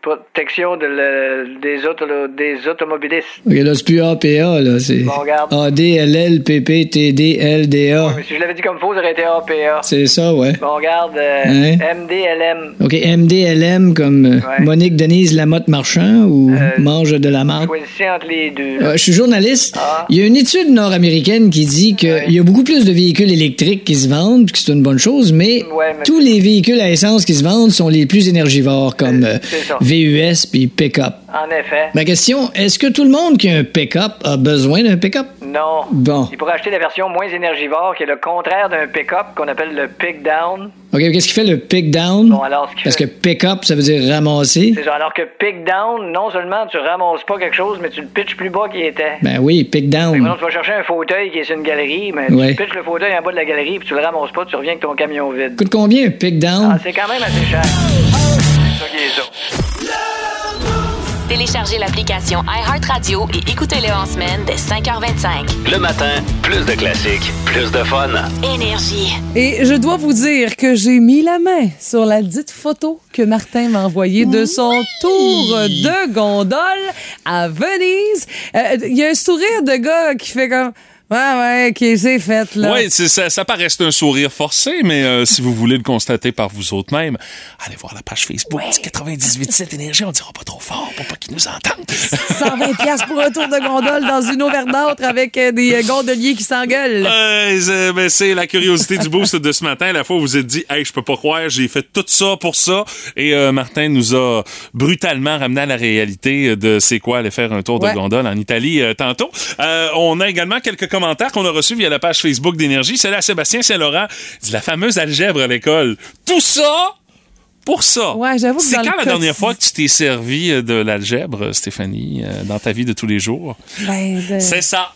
protection de la- des, auto, des automobilistes. OK, là, c'est plus APA, là. C'est Bon, regarde. ADLLPPTDLDA. Mais si je l'avais dit comme faux, ça aurait été APA. C'est ça, ouais. Bon, regarde, euh, Hein? MDLM. OK, MDLM comme euh, Ouais. Monique Denise Lamotte Marchand ou Euh, Mange de la marde? Choisissez entre les deux. là. Euh, je suis journaliste. Ah. Il y a une étude nord-américaine qui dit qu'il Ouais. y a beaucoup plus de véhicules électriques qui se vendent, que c'est une bonne chose, mais, mais- tous les véhicules à essence qui se vendent sont les plus énergivores, comme Euh. VUS puis pick-up. En effet. Ma question, est-ce que tout le monde qui a un pick-up a besoin d'un pick-up? Non. Bon. Il pourrait acheter la version moins énergivore, qui est le contraire d'un pick-up qu'on appelle le pick-down. OK, qu'est-ce qui fait le pick-down? Bon, alors, ce qui Parce que pick-up, ça veut dire ramasser. C'est ça. Alors que pick-down, non seulement tu ramasses pas quelque chose, mais tu le pitches plus bas qu'il était. Ben oui, pick-down. maintenant, tu vas chercher un fauteuil qui est sur une galerie, mais Ouais. tu pitches le fauteuil en bas de la galerie, puis tu le ramasses pas, tu reviens avec ton camion vide. Coûte combien un pick-down? Ah, c'est quand même assez cher. C'est ça qui est ça. Téléchargez l'application iHeartRadio et écoutez-le en semaine dès 5h25. Le matin, plus de classiques, plus de fun. Énergie. Et je dois vous dire que j'ai mis la main sur la dite photo que Martin m'a envoyée de son tour de gondole à Venise. Euh, Il y a un sourire de gars qui fait comme Ouais, ouais, OK, c'est fait, là. Oui, ça, ça paraît un sourire forcé, mais euh, si vous voulez le constater par vous autres même, allez voir la page Facebook du 98.7 Énergie. On dira pas trop fort pour pas qu'ils nous entendent. 120 pièces pour un tour de gondole dans une eau verdâtre avec euh, des euh, gondoliers qui s'engueulent. Euh, c'est- ben, c'est la curiosité du boost de ce matin. La fois où vous vous êtes dit, hey, je peux pas croire, j'ai fait tout ça pour ça. Et euh, Martin nous a brutalement ramené à la réalité de c'est quoi aller faire un tour Ouais. de gondole en Italie tantôt. On a également quelques commentaires qu'on a reçus via la page Facebook d'Énergie. C'est là Sébastien Saint-Laurent. Dit la fameuse algèbre à l'école. Tout ça pour ça. Ouais, j'avoue C'est quand la quotidien- dernière fois que tu t'es servi euh, de l'algèbre, Stéphanie, euh, dans ta vie de tous les jours? Ben, de- C'est ça.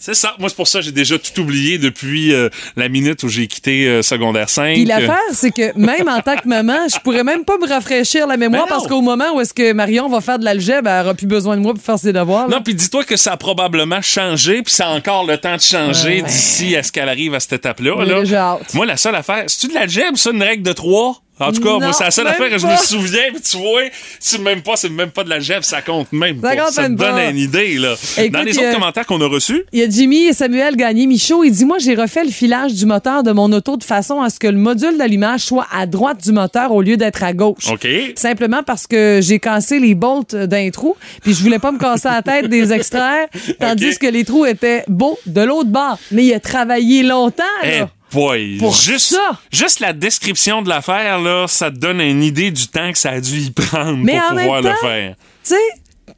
C'est ça. Moi, c'est pour ça que j'ai déjà tout oublié depuis euh, la minute où j'ai quitté euh, secondaire 5. Puis l'affaire, c'est que même en tant que maman, je pourrais même pas me rafraîchir la mémoire Ben parce qu'au moment où est-ce que Marion va faire de l'algèbre, elle aura plus besoin de moi pour faire ses devoirs. là. Non, puis dis-toi que ça a probablement changé, puis ça a encore le temps de changer Ouais, d'ici à ce qu'elle arrive à cette étape-là. Là. Moi, la seule affaire, c'est-tu de l'algèbre, ça, une règle de trois? En tout cas, Non, moi, c'est la seule affaire que je me souviens, puis tu vois, c'est même pas, c'est même pas de l'algèbre, ça compte même Ça pas. compte ça te même donne une idée, là. Écoute, Dans les autres a- commentaires qu'on a reçus, Il y a Jimmy et Samuel Gagné-Michaud. Il dit Moi, j'ai refait le filage du moteur de mon auto de façon à ce que le module d'allumage soit à droite du moteur au lieu d'être à gauche. OK. Simplement parce que j'ai cassé les bolts d'un trou, puis je voulais pas me casser la tête des extraire, tandis que les trous étaient beaux de l'autre bord. Mais il a travaillé longtemps, là. Boy, Pour juste, ça. juste la description de l'affaire, là, ça te donne une idée du temps que ça a dû y prendre Mais pour pouvoir même le temps, faire. Tu sais,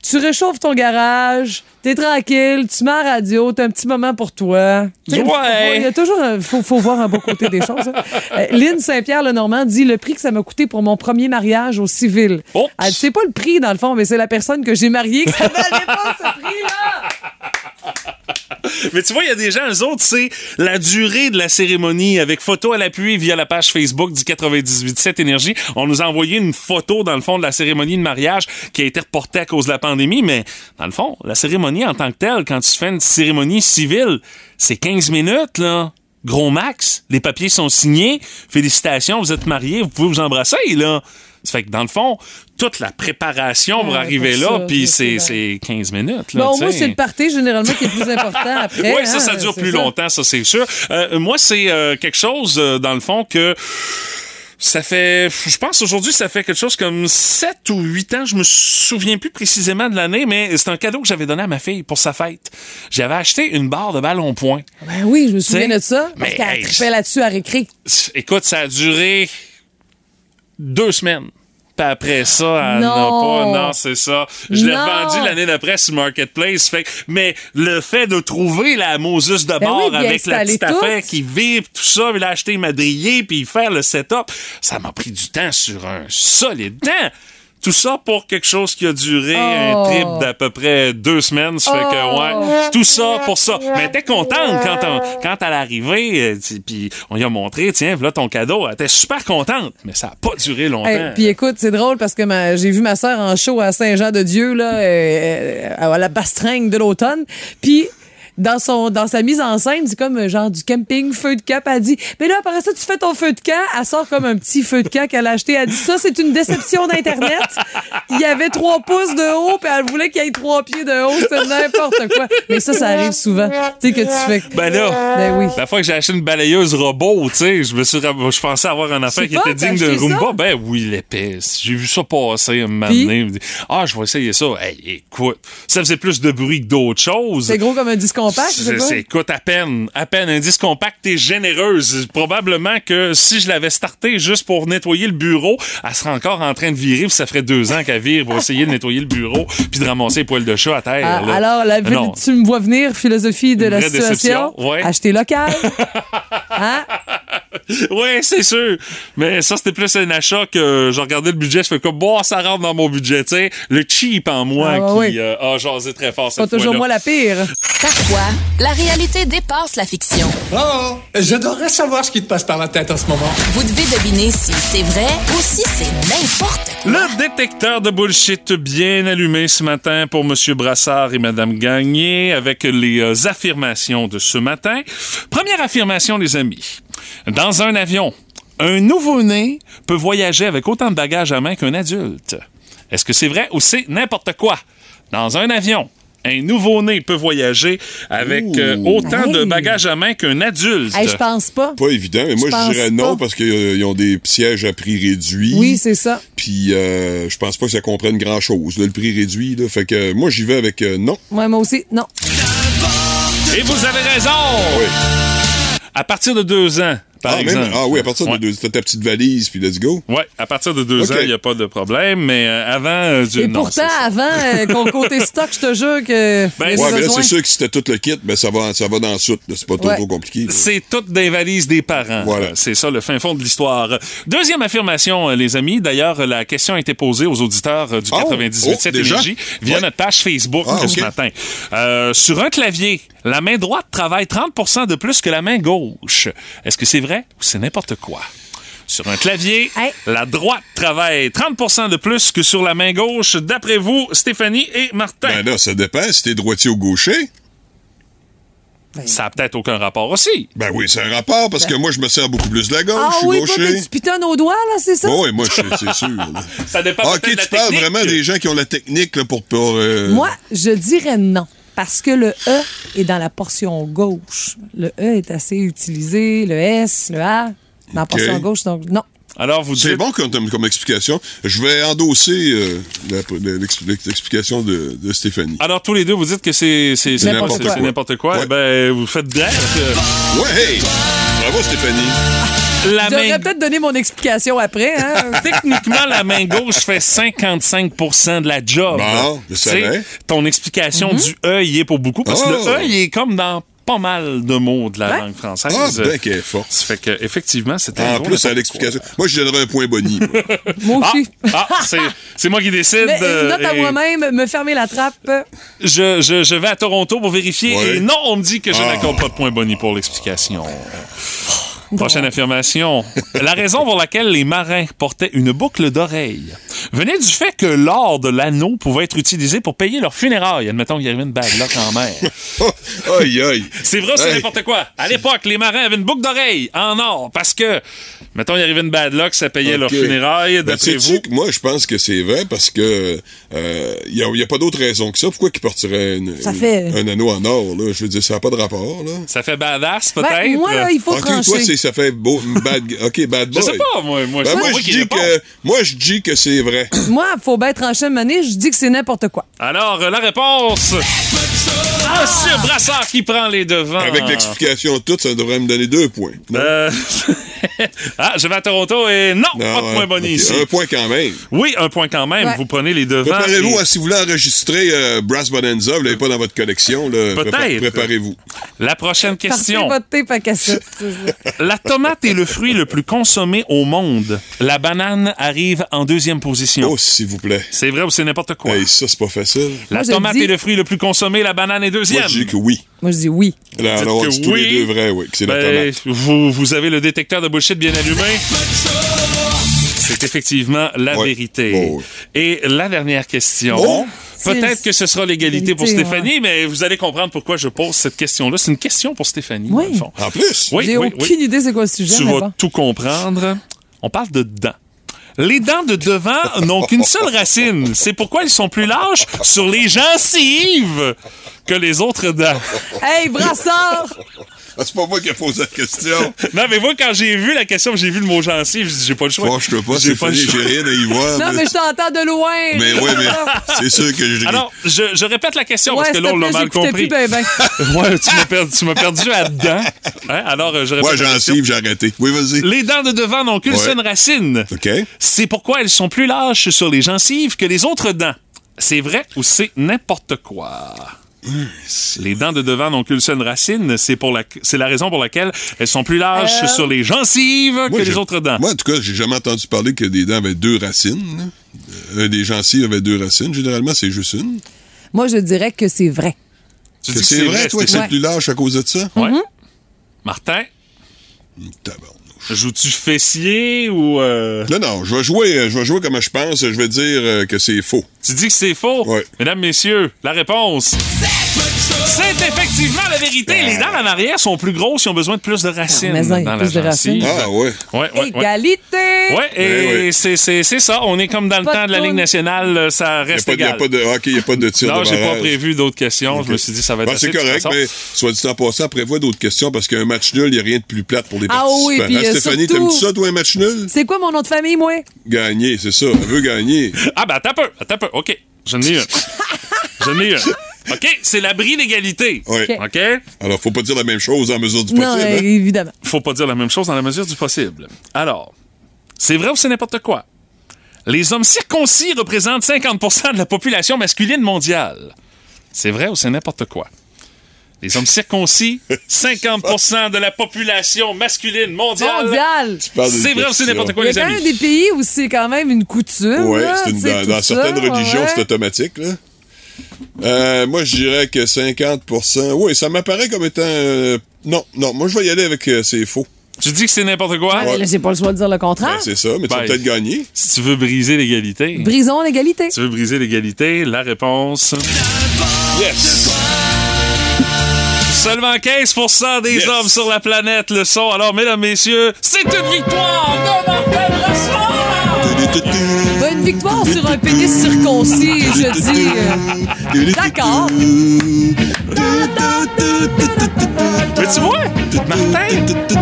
tu réchauffes ton garage, t'es tranquille, tu mets la radio, t'as un petit moment pour toi. Tu sais, Ouais. Il y a toujours un- faut, faut voir un beau côté des choses. hein. Euh, Lynn Saint-Pierre-le-Normand dit le prix que ça m'a coûté pour mon premier mariage au civil. Elle c'est pas le prix dans le fond, mais c'est la personne que j'ai mariée que ça valait pas ce prix-là. Mais tu vois, il y a des gens, eux autres, c'est la durée de la cérémonie avec photo à l'appui via la page Facebook du 98.7 Énergie. On nous a envoyé une photo, dans le fond, de la cérémonie de mariage qui a été reportée à cause de la pandémie. Mais, dans le fond, la cérémonie en tant que telle, quand tu fais une cérémonie civile, c'est 15 minutes, là. Gros max. Les papiers sont signés. Félicitations, vous êtes mariés, vous pouvez vous embrasser, là. Ça fait que, dans le fond, toute la préparation pour Ouais, arriver pour là, puis c'est sais c'est 15 minutes, là. Bon, moi, c'est le party généralement qui est le plus important après. Oui, ça, hein, ça dure c'est plus ça. longtemps, ça, c'est sûr. Euh, moi, c'est euh, quelque chose, euh, dans le fond, que ça fait, je pense aujourd'hui, ça fait quelque chose comme 7 ou 8 ans, je me souviens plus précisément de l'année, mais c'est un cadeau que j'avais donné à ma fille pour sa fête. J'avais acheté une barre de ballon point. Ben oui, je me souviens T'sais, de ça. Parce mais, qu'elle hey, là-dessus à récré. Écoute, ça a duré deux semaines. Puis après ça, elle Non. pas. Non, c'est ça. Je l'ai Non. revendu l'année d'après sur Marketplace. Fait, mais le fait de trouver la Moses de Ben bord oui, avec la petite affaire qui vibre, tout ça, l'acheter madrier, puis faire le setup, ça m'a pris du temps sur un solide temps. Tout ça pour quelque chose qui a duré un Oh. trip d'à peu près deux semaines. Ça fait que, ouais, tout ça pour ça. Mais était contente quand, on- quand elle est arrivée, euh, puis on lui a montré, tiens, voilà ton cadeau. Elle était super contente, mais ça n'a pas duré longtemps. Hey, Puis écoute, c'est drôle parce que ma- j'ai vu ma sœur en show à Saint-Jean-de-Dieu, là, euh, à la bastringue de l'automne. Puis dans, son, dans sa mise en scène, c'est comme euh, genre du camping, feu de camp. Elle dit, mais là, après ça, tu fais ton feu de camp. Elle sort comme un petit feu de camp qu'elle a acheté. Elle dit, ça, c'est une déception d'Internet. Il y avait trois pouces de haut, puis elle voulait qu'il y ait trois pieds de haut. C'est n'importe quoi. Mais ça, ça arrive souvent. Tu sais, que tu fais. Ben là, Ben oui. la fois que j'ai acheté une balayeuse robot, tu sais, je me suis, je pensais avoir un affaire qui pas, était digne de Roomba. ça? Ben oui, l'épaisse. J'ai vu ça passer un moment donné. Ah, je vais essayer ça. Hey, écoute, ça faisait plus de bruit que d'autres choses. C'est gros comme un disque compact, C'est- écoute, à peine, à peine. Un disque compact et généreuse. Probablement que si je l'avais starté juste pour nettoyer le bureau, elle serait encore en train de virer, puis ça ferait deux ans qu'elle vire pour essayer de nettoyer le bureau, puis de ramasser les poils de chat à terre. Ah, là. alors, la, Non. tu me vois venir, philosophie de Une la situation. ouais. Acheter local. hein? Oui, c'est sûr. Mais ça, c'était plus un achat que je regardais le budget. Je fais comme, bon, ça rentre dans mon budget. tu sais. Le cheap en moi Ah, ouais, qui oui. euh, a jasé très fort cette Pas toujours moi la pire. Parfois, la réalité dépasse la fiction. Oh, j'adorerais savoir ce qui te passe par la tête en ce moment. Vous devez deviner si c'est vrai ou si c'est n'importe quoi. Le détecteur de bullshit bien allumé ce matin pour Monsieur Brassard et Madame Gagné avec les euh, affirmations de ce matin. Première affirmation, les amis. Dans un avion, un nouveau-né peut voyager avec autant de bagages à main qu'un adulte. Est-ce que c'est vrai ou c'est n'importe quoi? Dans un avion, un nouveau-né peut voyager avec euh, autant de bagages à main qu'un adulte. Hey, je pense pas. Pas évident, mais moi, Je dirais non pas. parce qu'ils ont des sièges à prix réduit. Oui, c'est ça. Puis euh, je pense pas que ça comprenne grand-chose, le prix réduit. Là. Fait que euh, moi, j'y vais avec euh, non. Ouais, moi aussi, non. Et vous avez raison! Oui. À partir de deux ans, par ah, exemple. même, ah oui, à partir Ouais. de deux, t'as ta petite valise, puis let's go. Ouais, à partir de deux ans, il n'y a pas de problème, mais euh, avant, euh, du- Et non, pourtant, avant, euh, qu'on côté stock, je te jure que. Ben, Ouais, mais là, c'est sûr que si t'as tout le kit, ben, ça va, ça va dans la soute. là. C'est pas trop, Ouais. trop compliqué. C'est toutes des valises des parents. Voilà. Euh, C'est ça le fin fond de l'histoire. Deuxième affirmation, euh, les amis. D'ailleurs, la question a été posée aux auditeurs du Oh, 98 oh, déjà? Énergie via Ouais. notre page Facebook Ah, ce matin. Euh, sur un clavier, la main droite travaille 30% de plus que la main gauche. Est-ce que c'est vrai ou c'est n'importe quoi? Sur un clavier, Hey. la droite travaille 30% de plus que sur la main gauche. D'après vous, Stéphanie et Martin. Ben là, ça dépend si t'es droitier ou gaucher. Ça a peut-être aucun rapport aussi. Ben oui, c'est un rapport, parce que moi, je me sers beaucoup plus de la gauche. Ah je suis oui, toi, gaucher. t'es- tu pitonnes aux doigts, là, c'est ça? Oui, moi, je- c'est sûr. Ça dépend Ah, ok, peut-être de la tu parles vraiment des gens qui ont la technique là, pour. pour euh, Moi, je dirais non. Parce que le E est dans la portion gauche. Le E est assez utilisé, le S, le A, dans la portion gauche. Donc, non. Alors, vous C'est dites... bon comme, comme explication. Je vais endosser euh, l'explication de, de Stéphanie. Alors, tous les deux, vous dites que c'est c'est- c'est N'importe quoi. n'importe quoi. Ouais. Eh Ben, vous faites bien. que Ouais, hey! Bravo, Stéphanie. La Je devrais main... peut-être donner mon explication après. Hein? Techniquement, la main gauche fait 55% de la job. Bon, je Tu sais, savais. Ton explication du E y est pour beaucoup, parce que Oh. le E, il est comme dans pas mal de mots de la Ouais. langue française. Ah, ben qu'elle est forte. Ça fait que, effectivement, c'était un En plus, à l'explication. Moi, je donnerais un point Bonnie. moi. Aussi. Ah, ah, c'est- moi qui décide. Mais, euh, note à et moi-même, me fermer la trappe. je, je, je vais à Toronto pour vérifier. Ouais. Et non, on me dit que je Ah. n'accorde pas de point Bonnie pour l'explication. Prochaine affirmation. La raison pour laquelle les marins portaient une boucle d'oreille venait du fait que l'or de l'anneau pouvait être utilisé pour payer leurs funérailles. Admettons qu'il y avait une bague là en mer. aïe, aïe. C'est vrai, c'est n'importe quoi. À l'époque, les marins avaient une boucle d'oreille en or parce que, mettons, il arrivait une bad luck, ça payait leurs Ok. funérailles. Ben, D'après vous, que moi, je pense que c'est vrai parce que il n'y a, y a pas d'autre raison que ça. Pourquoi qu'ils porteraient une- Ça une- fait- un anneau en or? Là? Je veux dire, ça n'a pas de rapport. Là. ça fait badass peut-être. Ben, moi, là, il faut trancher. Ça fait beau, bad, OK, bad Je boy. sais pas, moi. moi Ben, moi, je dis que, moi, je dis que c'est vrai. Moi, faut bien trancher monnaie, je dis que c'est n'importe quoi. Alors, euh, la réponse. Monsieur Brassard qui prend les devants. Avec l'explication toute, ça devrait me donner deux points. Euh, ah, je vais à Toronto et non, Non, pas de point Bonnie ok, ici. Un point quand même. Oui, un point quand même. Ouais. Vous prenez les devants. Préparez-vous, et- hein, si vous voulez enregistrer euh, Brass Bonanza, vous l'avez pas dans votre collection, Peut-être. prépa- préparez-vous. La prochaine question. votre tape à cassette. La tomate est le fruit le plus consommé au monde. La banane arrive en deuxième position. Oh, s'il vous plaît. C'est vrai ou c'est n'importe quoi? Hey, ça, c'est pas facile. La Moi, tomate dis- est le fruit le plus consommé, la banane est deuxième. Moi, je dis que oui. Moi, je dis oui. Là, Dites alors, on que dit tous oui. les deux vrais, oui, que c'est la Ben, vous, vous avez le détecteur de bullshit bien allumé. C'est effectivement la Ouais. vérité. Oh, oui. Et la dernière question. Oh. Peut-être que ce sera l'égalité pour Stéphanie, mais vous allez comprendre pourquoi je pose cette question-là. C'est une question pour Stéphanie, Oui. dans le fond. En plus, Oui, J'ai oui, aucune oui. idée c'est quoi le sujet. Tu vas bon. tout comprendre. On parle de dents. Les dents de devant n'ont qu'une seule racine. C'est pourquoi ils sont plus larges sur les gencives que les autres dents. Hey, Brassard! Ah, c'est pas moi qui ai posé la question. Non, mais moi, quand j'ai vu la question, j'ai vu le mot gencive, j'ai dit, j'ai pas le choix. Franchement pas, J'ai c'est pas fini, j'ai rien à y voir. Non, mais je t'entends de loin. Mais oui, mais c'est sûr que je Alors, je, je répète la question Ouais, parce que là, on l'a mal compris. plus ben, ben. ouais, tu m'as perdu, tu m'as perdu. Hein? Alors, euh, je répète Ouais, la question. gencive, j'ai arrêté. Oui, vas-y. Les dents de devant n'ont qu'une Ouais. seule racine. OK. C'est pourquoi elles sont plus lâches sur les gencives que les autres dents. C'est vrai ou c'est n'importe quoi? Les dents de devant n'ont qu'une seule racine, c'est pour la, c'est la raison pour laquelle elles sont plus lâches Euh. sur les gencives Moi, que les autres dents. Moi, en tout cas, j'ai jamais entendu parler que des dents avaient deux racines. Euh, des gencives avaient deux racines. Généralement, c'est juste une. Moi, je dirais que c'est vrai. C'est vrai, toi, que c'est plus lâche à cause de ça? Ouais. Martin, Tabarnouche. Joues-tu fessier ou euh, Non, non, je vais jouer, je vais jouer comme je pense. Je vais dire euh, que c'est faux. tu dis que c'est faux? Ouais. Mesdames, messieurs, la réponse. C'est effectivement la vérité. Les dents en arrière sont plus grosses, ils ont besoin de plus de racines Mais ça, il y a dans la plus de racines. gencive. Ah, ouais. Ouais. Égalité! Ouais, et ouais. c'est c'est- c'est ça. On est comme dans le temps de la. Ligue nationale, euh, ça Il n'y a, reste pas de- y a égal. pas de hockey, il n'y a pas de tir non, j'ai pas prévu d'autres questions. Je me suis dit, ça va être Ah, assez, c'est correct, mais soit dit en passant, prévois d'autres questions parce qu'un match nul, il n'y a rien de plus plate pour les Ah participants. oui, puis, Hein, euh, Stéphanie, surtout- t'aimes-tu ça, toi, un match nul? C'est quoi mon nom de famille, moi? Gagner, c'est ça. Elle veut gagner. Ah, ben, attends un peu, attends un peu. OK, j'en ai une. J'en ai une. OK? C'est l'abri d'égalité. Oui. OK. Alors, faut pas dire la même chose en mesure du Non, possible. euh, hein? évidemment. Faut pas dire la même chose dans la mesure du possible. Alors, c'est vrai ou c'est n'importe quoi? Les hommes circoncis représentent 50% de la population masculine mondiale. C'est vrai ou c'est n'importe quoi? Les hommes circoncis, 50% de la population masculine mondiale. Mondial. Tu parles d'une C'est vrai ou c'est n'importe quoi, Il y a les quand même amis? des pays où c'est quand même une coutume. Sais, dans, dans ça, certaines religions, ouais. c'est automatique. Là. Euh, moi, je dirais que 50% Oui, ça m'apparaît comme étant. euh, non, non, moi, je vais y aller avec euh, c'est faux. Tu dis que c'est n'importe quoi? Ouais, là, j'ai pas le choix de dire le Ben, contraire. c'est ça, mais tu vas Ben, peut-être gagner. Si tu veux briser l'égalité. Brisons l'égalité. tu veux briser l'égalité, la réponse. Yes! Seulement 15% des Yes. hommes sur la planète le sont. Alors, mesdames, messieurs, c'est une victoire de Martin Brassard! Ben, une victoire sur un pénis circoncis, je dis. euh, D'accord. Mais tu vois, Martin,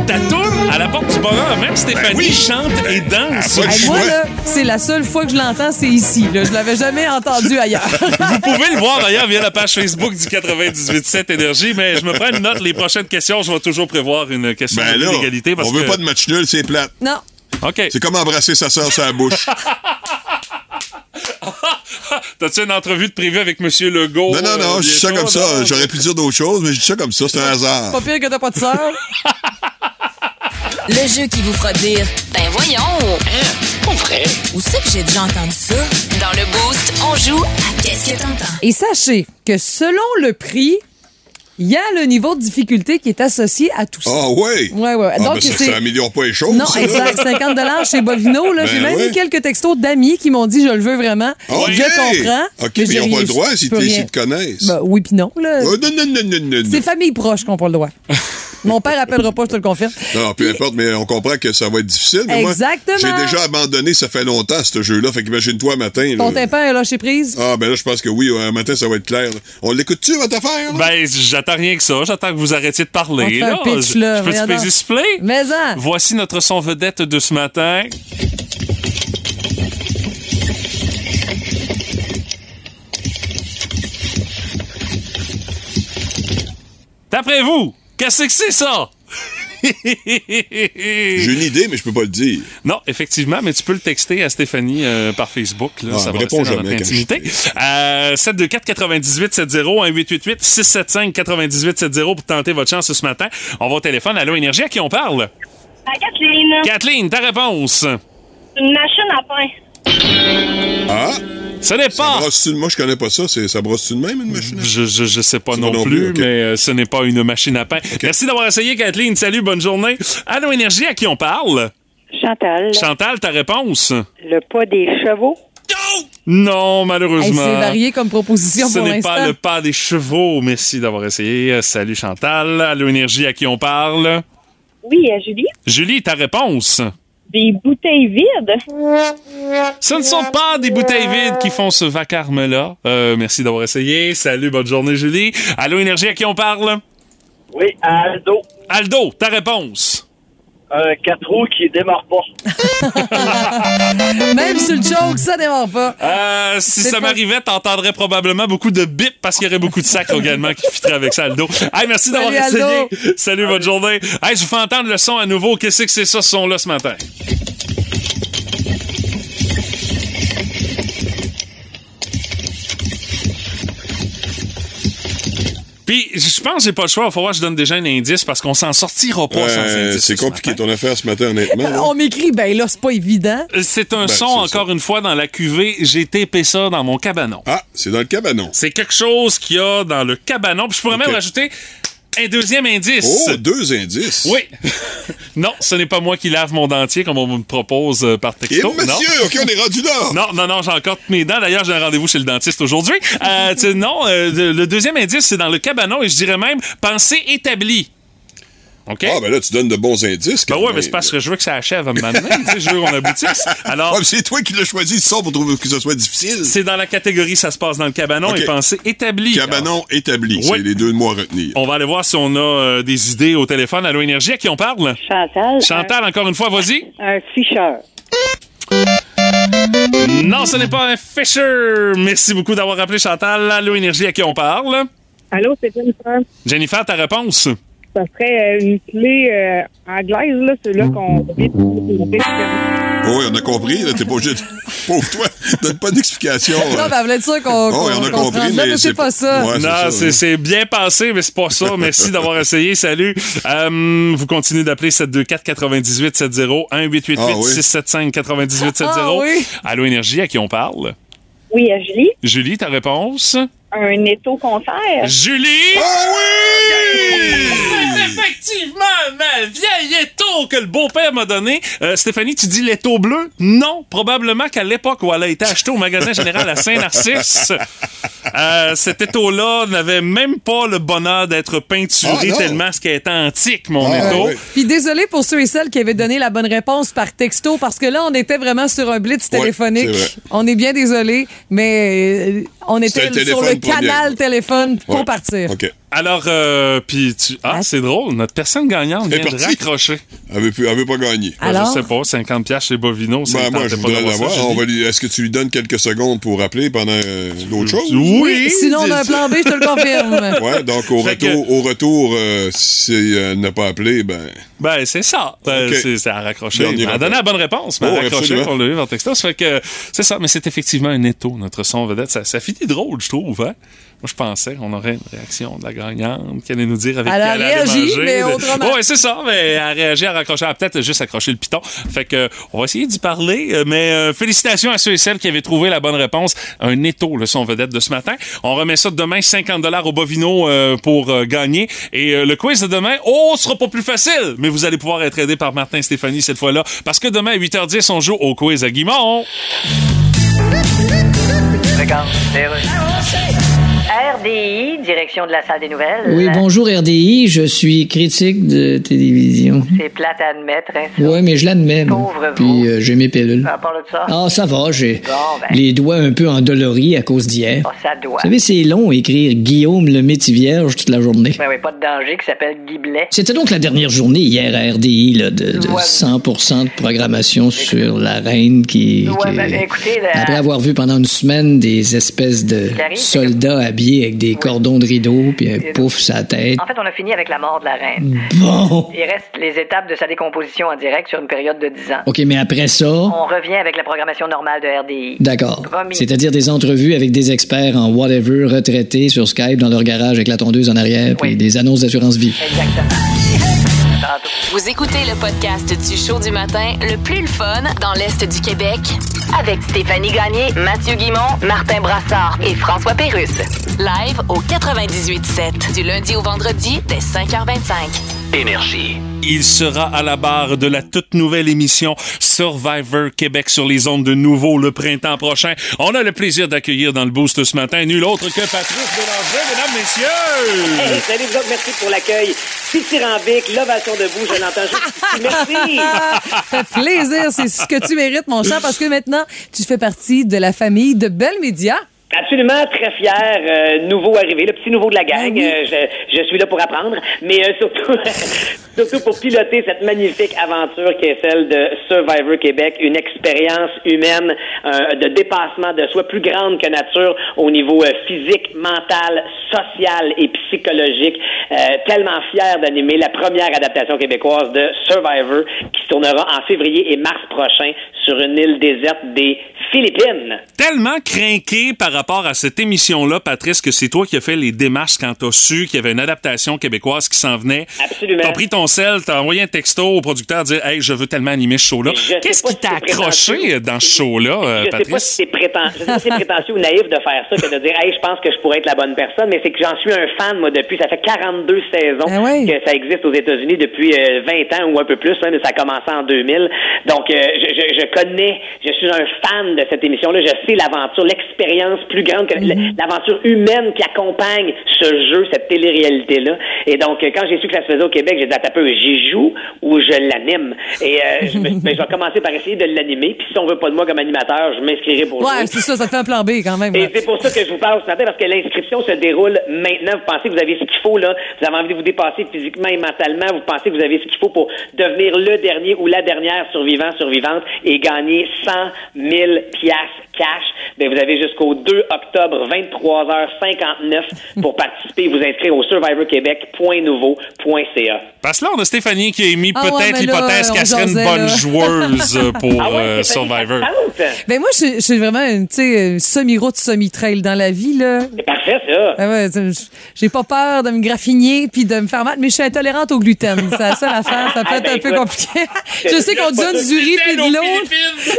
ta tourne à la porte du bonheur, même Stéphanie oui. chante et danse. Ah, Hey, le moi, là, c'est la seule fois que je l'entends, c'est ici. Là. Je l'avais jamais entendu ailleurs. Vous pouvez le voir d'ailleurs via la page Facebook du 98.7 Énergie, mais je me prends une note. Les prochaines questions, je vais toujours prévoir une question Ben d'égalité. parce on veut que- pas de match nul, c'est plate. non. OK. C'est comme embrasser sa sœur sur la bouche. T'as-tu une entrevue de prévue avec M. Legault? Non, non, non, euh, je dis ça comme ça. J'aurais pu dire d'autres choses, mais je dis ça comme ça, c'est un hasard. Pas pire que t'as pas de sœur. Le jeu qui vous fera dire Ben voyons! Pas vrai. Où c'est que j'ai déjà entendu ça? Dans le Boost, on joue à Qu'est-ce que t'entends? Et sachez que selon le prix, il y a le niveau de difficulté qui est associé à tout ça. Ah, ouais? Ouais, ouais. Ah, Donc, ben, ça, améliore pas les choses. Non, ça. exact. 50 chez Bovino. Là, Ben j'ai même ouais. eu quelques textos d'amis qui m'ont dit je le veux vraiment. OK. Je comprends. OK, mais ils j'ai n'ont pas le droit s'ils peux te- connaissent. Ben, oui, puis non. Là. Oh, non, non, non, non, non. C'est famille proche qui n'ont pas le droit. Mon père appellera pas, je te le confirme. Non, peu importe, mais on comprend que ça va être difficile. Exactement. j'ai déjà abandonné, ça fait longtemps, ce jeu-là. Fait qu'imagine-toi un matin. Ton tympan est lâché prise. Ah, ben là, je pense que oui, un matin, ça va être clair. là. On l'écoute-tu, votre affaire? là? Ben, j'attends rien que ça. J'attends que vous arrêtiez de parler. On te fait un là. pitch, Je- là. Je peser sur play? Mais en. Voici notre son vedette de ce matin. D'après vous, qu'est-ce que c'est ça? J'ai une idée, mais je peux pas le dire. Non, effectivement, mais tu peux le texter à Stéphanie euh, par Facebook. Là, Ah, ça va me répond jamais notre intimité. Euh, 724 98 70 1888 675 98 70 pour tenter votre chance ce matin. On va au téléphone. Allô, Énergie, à qui on parle? À Kathleen, Kathleen, ta réponse? une machine à pain. Ah! Ce n'est Ça pas... brosse-tu de- Moi, je connais pas ça. C'est- Ça brosse-tu de même, une machine? à- Je, je, je sais pas non, pas non plus, mais euh, ce n'est pas une machine à pain. Merci d'avoir essayé, Kathleen. Salut, bonne journée. Allô, Énergie, à qui on parle? Chantal, Chantal, ta réponse? le pas des chevaux. Non, Hey, malheureusement. c'est varié comme proposition Ce pour n'est pas le pas des chevaux. Merci d'avoir essayé. Euh, Salut Chantal. Allô Énergie, à qui on parle? Oui, à Julie. Julie, ta réponse? Des bouteilles vides. Ce ne sont pas des bouteilles vides qui font ce vacarme-là. Euh, merci d'avoir essayé. Salut, bonne journée Julie. Allô Énergie, à qui on parle? Oui, à Aldo. Aldo, ta réponse? Un 4 roues qui démarre pas. Même sur le choke, ça démarre pas. Euh, si ça pas- m'arrivait, t'entendrais probablement beaucoup de bips parce qu'il y aurait beaucoup de sacs également qui fitteraient avec ça, Aldo. Hey, merci d'avoir Salut, essayé. Aldo. Salut, bonne journée. Hey, je vous fais entendre le son à nouveau. Qu'est-ce que c'est ça, ce son-là, ce matin? Puis, je pense que j'ai pas le choix. Il va falloir que je donne déjà un indice parce qu'on s'en sortira pas sans Euh, indice. c'est ce compliqué matin. ton affaire ce matin, honnêtement. là. On m'écrit, ben là, c'est pas évident. C'est un Ben, son, encore une fois, dans la cuvée. J'ai tapé ça dans mon cabanon. Ah, c'est dans le cabanon. C'est quelque chose qu'il y a dans le cabanon. Puis je pourrais même rajouter un deuxième indice. Oh, deux indices. Oui. non, ce n'est pas moi qui lave mon dentier comme on me propose euh, par Et texto. monsieur, non. OK, on est rendu là. Non, non, non, j'ai encore toutes mes dents. D'ailleurs, j'ai un rendez-vous chez le dentiste aujourd'hui. Euh, non, euh, le deuxième indice, c'est dans le cabanon et je dirais même pensée établie. OK? Ah, ben là, tu donnes de bons indices. Ben ouais, mais c'est parce que je veux que ça achève à me mener. tu sais, je veux qu'on aboutisse. Alors, c'est toi qui l'as choisi, ça, pour trouver que ça soit difficile. c'est dans la catégorie ça se passe dans le cabanon et pensée établie. Cabanon établi. Oui. C'est les deux mots à retenir. On va aller voir si on a euh, des idées au téléphone. Allô Énergie, à qui on parle? Chantal, Chantal, encore une fois, vas-y. un, un ficheur. Non, ce n'est pas un Fisher. Merci beaucoup d'avoir appelé Chantal. Allô Énergie, à qui on parle? Allô, c'est Jennifer. Jennifer, ta réponse? Ça serait euh, une clé euh, anglaise, là, celle-là qu'on vit Oh, oui, on a compris. là, T'es pas obligé de... Pauvre toi, donne pas d'explication. Non, euh. ben, elle voulait dire qu'on. Oh, oui, on a compris, mais mais c'est pas ça. Ouais, non, c'est bien passé, mais c'est pas ça. Merci d'avoir essayé. Salut. Vous continuez d'appeler 724 98 70 1 888 Ah oui. 675 98 70. Ah oui. Allô Énergie, à qui on parle? Oui, à Julie. Julie, ta réponse? Un étau concert. Julie! Ah oui! C'est effectivement ma vieille étau que le beau-père m'a donné. Euh, Stéphanie, tu dis l'étau bleu? Non, probablement qu'à l'époque où elle a été achetée au magasin général à Saint-Narcisse, euh, cet étau-là n'avait même pas le bonheur d'être peinturé Ah, tellement ce qui est antique, mon Ah, étau. oui. Puis désolé pour ceux et celles qui avaient donné la bonne réponse par texto, parce que là, on était vraiment sur un blitz téléphonique. on est bien désolé, mais euh, on était sur le canal téléphone pour Ouais. partir. OK. Alors, euh, puis tu... Ah, c'est drôle, notre personne gagnante Elle est vient de partie. raccrocher. Elle veut, plus, elle veut pas gagner. Ben, Alors? je sais pas, 50 pièces chez Bovino, ça Ben, ne moi, tentait je pas voudrais d'avoir ça, l'avoir. Julie. On va lui- Est-ce que tu lui donnes quelques secondes pour rappeler pendant euh, d'autres choses? Oui! Sinon, on a un plan B, je te le confirme. Ouais, donc au Fait que- retour, au retour euh, si elle n'a pas appelé, ben. Ben, c'est ça. Ben, Ok. c'est c'est à raccrocher. Dernier Elle a rappel. donné la bonne réponse, mais elle Oh, a raccroché absolument. pour le vivre en texto. Ça fait que c'est ça, mais c'est effectivement un étau, notre son vedette. Ça, ça finit drôle, je trouve, hein? Moi, je pensais qu'on aurait une réaction de la gagnante qui allait nous dire avec Elle qui a elle allait réagi, manger. mais autrement. Ouais, c'est ça. Mais elle a réagi, elle a raccroché. Elle a peut-être juste accroché le piton. Fait que, on va essayer d'y parler. euh, Mais euh, félicitations à ceux et celles qui avaient trouvé la bonne réponse. Un étau, le son vedette de ce matin. On remet ça demain, 50 au Bovino euh, pour euh, gagner. Et euh, le quiz de demain, oh, ce sera pas plus facile. Mais vous allez pouvoir être aidé par Martin et Stéphanie cette fois-là. Parce que demain, à 8h10, on joue au quiz à Guimont. RDI, direction de la salle des nouvelles. Oui, bonjour RDI, je suis critique de télévision. C'est plate à admettre, hein. Ouais, mais je l'admets. Pauvre vous. Puis euh, j'ai mes pilules. À part de ça. Ah, ça va, j'ai Bon, ben. les doigts un peu endoloris à cause d'hier. Oh, ça doit. Vous savez, c'est long écrire Guillaume le métier vierge toute la journée. Ben oui, pas de danger, qui s'appelle Guy Blais. C'était donc la dernière journée hier à RDI là, de, de Ouais. 100% de programmation sur la reine qui, Ouais, qui- ben, écoutez, après avoir vu pendant une semaine des espèces de soldats habillés avec des cordons de rideau puis un pouf sur la tête. En fait, on a fini avec la mort de la reine. Bon. Il reste les étapes de sa décomposition en direct sur une période de 10 ans. OK, mais après ça, On revient avec la programmation normale de RDI. d'accord. C'est-à-dire des entrevues avec des experts en whatever retraités sur Skype dans leur garage avec la tondeuse en arrière puis des annonces d'assurance vie. Exactement. Vous écoutez le podcast du show du matin le plus le fun dans l'Est du Québec Avec Stéphanie Gagné, Mathieu Guimont, Martin Brassard et François Pérusse. Live au 98.7 du lundi au vendredi dès 5h25. Énergie. Il sera à la barre de la toute nouvelle émission Survivor Québec sur les ondes de nouveau le printemps prochain. On a le plaisir d'accueillir dans le boost ce matin nul autre que Patrice Bélanger, mesdames, messieurs. Hey, salut vous autres, merci pour l'accueil. Dithyrambique, l'ovation debout, je l'entends juste. Merci. Ça fait plaisir, c'est ce que tu mérites, mon cher, parce que maintenant, tu fais partie de la famille de Belle Média. Absolument très fier, euh, nouveau arrivé, le petit nouveau de la gang. Euh, je, je suis là pour apprendre, mais euh, surtout, surtout pour piloter cette magnifique aventure qui est celle de Survivor Québec, une expérience humaine euh, de dépassement de soi plus grande que nature au niveau euh, physique, mental, social et psychologique. Euh, tellement fier d'animer la première adaptation québécoise de Survivor qui se tournera en février et mars prochain sur une île déserte des Philippines. Tellement craqué par rapport à cette émission-là, Patrice, que c'est toi qui as fait les démarches quand t'as su qu'il y avait une adaptation québécoise qui s'en venait. Absolument. T'as pris ton sel, t'as envoyé un texto au producteur dire Hey, je veux tellement animer ce show-là. Qu'est-ce pas qui t'a accroché dans ce show-là, euh, je sais pas Patrice? si c'est prétentieux, je sais pas si c'est prétentieux ou naïf de faire ça que de dire hey je pense que je pourrais être la bonne personne mais c'est que j'en suis un fan moi depuis ça fait 42 saisons Ah ouais? que ça existe aux États-Unis depuis euh, 20 ans ou un peu plus hein, mais ça a commencé en 2000 donc euh, je, je, je connais je suis un fan de cette émission là je sais l'aventure l'expérience plus grande que Mm-hmm. l'aventure humaine qui accompagne ce jeu cette télé-réalité là et donc euh, quand j'ai su que ça se faisait au Québec j'ai dit attends un peu j'y joue ou je l'anime? Et euh, je, ben, je vais commencer par essayer de l'animer puis si on veut pas de moi comme animateur je m'inscrirai pour Ouais, c'est ça, ça te fait un plan B quand même. Et c'est pour ça que je vous parle ce matin, parce que l'inscription se déroule maintenant. Vous pensez que vous avez ce qu'il faut, là? Vous avez envie de vous dépasser physiquement et mentalement? Vous pensez que vous avez ce qu'il faut pour devenir le dernier ou la dernière survivant, survivante et gagner 100 000 piastres cash? Ben, vous avez jusqu'au 2 octobre, 23h59 pour participer et vous inscrire au survivorquebec.nouveau.ca. Parce que là, on a Stéphanie qui a émis Ah peut-être l'hypothèse qu'elle serait une bonne là. joueuse euh, pour Ah ouais, euh, Survivor. Ben moi, je, suis vraiment une, semi-route, semi-trail dans la vie, là. C'est parfait, ça. Ah ouais, j'ai pas peur de me graffiner puis de me faire mal, mais je suis intolérante au gluten. C'est la seule affaire. Ça peut Ah, être ben, un peu écoute, compliqué. je sais qu'on donne du riz puis de l'eau.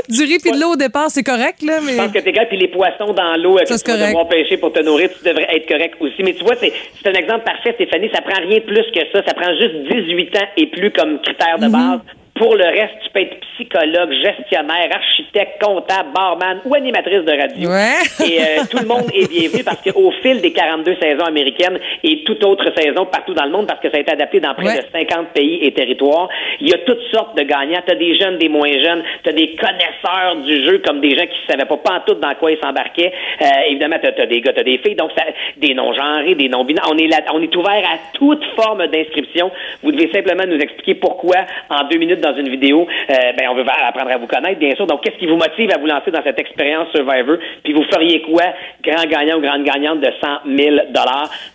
Du riz puis de l'eau au départ, c'est correct, là, mais. Je pense que t'es puis les poissons dans l'eau euh, que Ça, tu vas devoir pêcher pour te nourrir, tu devrais être correct aussi. Mais tu vois, c'est c'est un exemple parfait, Stéphanie. Ça prend rien de plus que ça. Ça prend juste 18 ans et plus comme critère Mhm. de base. Pour le reste, tu peux être psychologue, gestionnaire, architecte, comptable, barman ou animatrice de radio. Ouais. Et euh, tout le monde est bienvenu parce qu'au fil des 42 saisons américaines et toute autre saison partout dans le monde, parce que ça a été adapté dans près Ouais. de 50 pays et territoires, il y a toutes sortes de gagnants. Tu as des jeunes, des moins jeunes, tu as des connaisseurs du jeu comme des gens qui ne savaient pas tout dans quoi ils s'embarquaient. Euh, évidemment, tu as, des gars, tu des filles, donc ça, des non-genrés, des non-binaires. On est là, on est ouvert à toute forme d'inscription. Vous devez simplement nous expliquer pourquoi en deux minutes dans une vidéo, euh, ben on veut apprendre à vous connaître, bien sûr. Donc, qu'est-ce qui vous motive à vous lancer dans cette expérience Survivor? Puis vous feriez quoi, grand gagnant ou grande gagnante de 100 000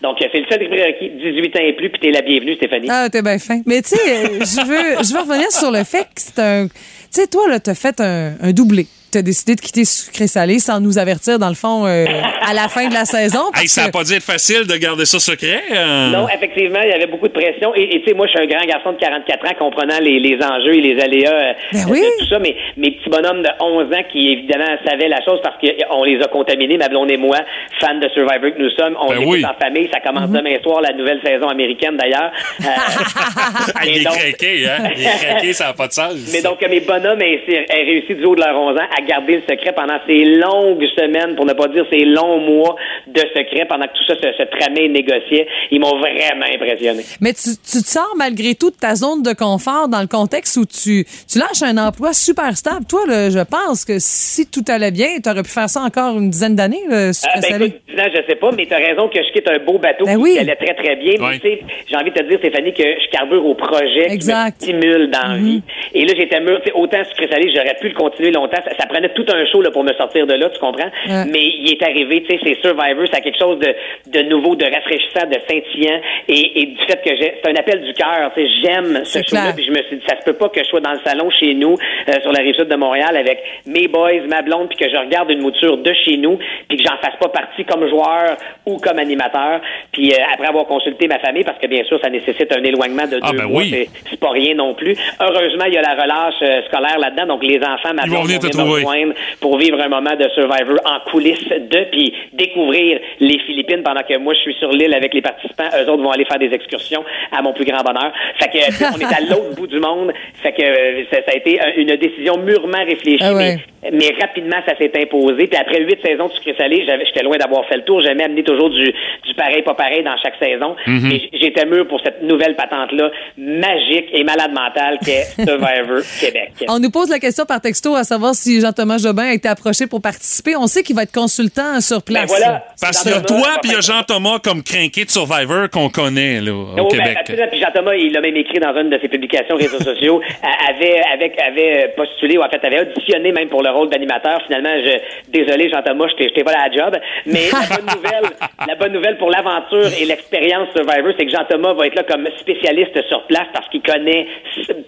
Donc, c'est le seul prérequis, 18 ans et plus, puis t'es la bienvenue, Stéphanie. Ah, t'es bien fin. Mais tu sais, euh, je veux, revenir sur le fait que c'est un. Tu sais, toi, là, t'as fait un doublé. T'as décidé de quitter Sucré Salé sans nous avertir, dans le fond, euh, à la fin de la saison. parce Hey, ça n'a pas dû être facile de garder ça secret. euh. Non, effectivement, il y avait beaucoup de pression. Et tu sais, moi, je suis un grand garçon de 44 ans, comprenant les, les enjeux et les aléas euh, Ben de tout ça. Mais mes petits bonhommes de 11 ans qui, évidemment, savaient la chose parce qu'on les a contaminés, ma blonde et moi, fans de Survivor que nous sommes. On Ben l'écoute oui. en famille. Ça commence demain soir, la nouvelle saison américaine, d'ailleurs. Euh, Ah, il et est donc- craqué, hein? Il est craqué, ça n'a pas de sens. mais donc, mes bonhommes aient, aient réussi du haut de leurs 11 ans à garder le secret pendant ces longues semaines, pour ne pas dire ces longs mois de secret, pendant que tout ça se, se tramait et négociait. Ils m'ont vraiment impressionné. Mais tu, tu te sors malgré tout de ta zone de confort dans le contexte où tu, tu lâches un emploi super stable. Toi, là, je pense que si tout allait bien, tu aurais pu faire ça encore une dizaine d'années, Ah, ben, écoute, je sais pas, mais tu as raison que je quitte un beau bateau Ben qui oui. allait très, très bien. Mais Ouais. tu sais, j'ai envie de te dire, Stéphanie, que je carbure au projet Exact. qui me stimule dans la vie. Et là, j'étais mûr. Autant sucré salé, j'aurais pu le continuer longtemps. Ça, ça prenait tout un show là, pour me sortir de là, tu comprends? Ouais. Mais il est arrivé, tu sais, c'est Survivor, ça a quelque chose de, de nouveau, de rafraîchissant, de scintillant. Et, et du fait que j'ai... C'est un appel du cœur, tu sais, j'aime ce C'est show-là. Puis je me suis dit, ça se peut pas que je sois dans le salon chez nous, euh, sur la rive sud de Montréal, avec mes boys, ma blonde, puis que je regarde une mouture de chez nous, puis que j'en fasse pas partie comme joueur ou comme animateur. Puis euh, après avoir consulté ma famille, parce que bien sûr, ça nécessite un éloignement de Ah, deux ben mois, oui. c'est- c'est pas rien non plus. Heureusement, il y a la relâche euh, scolaire là-dedans, donc les enfants, ma Ils vont venir te trouver. Rejoindre pour vivre un moment de Survivor en coulisses de, puis découvrir les Philippines pendant que moi, je suis sur l'île avec les participants. Eux autres vont aller faire des excursions à mon plus grand bonheur. Fait que, on est à l'autre bout du monde. Fait que euh, ça, ça a été un- une décision mûrement réfléchie, Ah ouais. mais, mais rapidement, ça s'est imposé. Puis après huit saisons de sucré salé, j'étais loin d'avoir fait le tour. J'aimais amener toujours du, du pareil, pas pareil dans chaque saison. Mhm. Et j- j'étais mûr pour cette nouvelle patente-là, magique et malade mentale qu'est Survivor Québec. On nous pose la question par texto à savoir si Jean-Thomas Jobin a été approché pour participer. On sait qu'il va être consultant sur place. Ben voilà. Parce qu'il y a Jean-Thomas, toi puis il y a Jean-Thomas comme crinqué de Survivor qu'on connaît là, au Oh, ben, Québec. absolument. Puis Jean-Thomas, il l'a même écrit dans une de ses publications réseaux sociaux, avait, avec, avait postulé, ou en fait, avait auditionné même pour le rôle d'animateur. Finalement, je, désolé, Jean-Thomas, je t'ai- pas la job. Mais la bonne nouvelle, la bonne nouvelle pour l'aventure et l'expérience Survivor, c'est que Jean-Thomas va être là comme spécialiste sur place parce qu'il connaît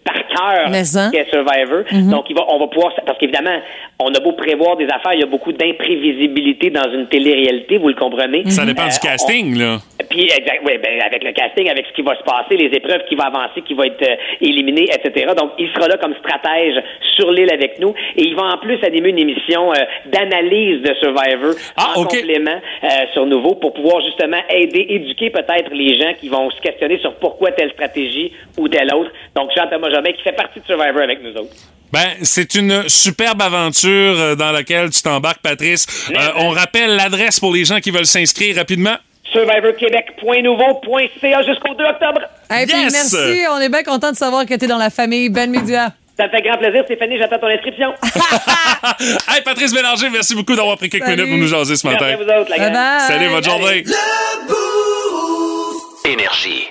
par cœur Mais hein? ce qu'est Survivor. Donc, il va, on va pouvoir, parce qu'évidemment, on a beau prévoir des affaires, il y a beaucoup d'imprévisibilité dans une télé-réalité, vous le comprenez. Ça dépend Euh, du on- casting là. puis, exact, oui, ben, avec le casting, avec ce qui va se passer, les épreuves qui vont avancer, qui vont être euh, éliminées, etc. Donc, il sera là comme stratège sur l'île avec nous. Et il va en plus animer une émission euh, d'analyse de Survivor Ah, en OK. complément euh, sur Nouveau pour pouvoir justement aider, éduquer peut-être les gens qui vont se questionner sur pourquoi telle stratégie ou telle autre. Donc, Jean-Thomas Jobin qui fait partie de Survivor avec nous autres. Ben, c'est une superbe aventure euh, dans laquelle tu t'embarques, Patrice. Euh, on rappelle l'adresse pour les gens qui veulent s'inscrire rapidement. SurvivorQuébec.nouveau.ca jusqu'au 2 octobre. Puis Yes! merci, on est bien content de savoir que tu es dans la famille Ben Media. Ça me fait grand plaisir, Stéphanie, j'attends ton inscription. Hey, Patrice Bélanger, merci beaucoup d'avoir pris quelques Salut. minutes pour nous jaser ce Merci matin. à vous autres, la gang. Bye bye. Salut, bonne journée. Énergie.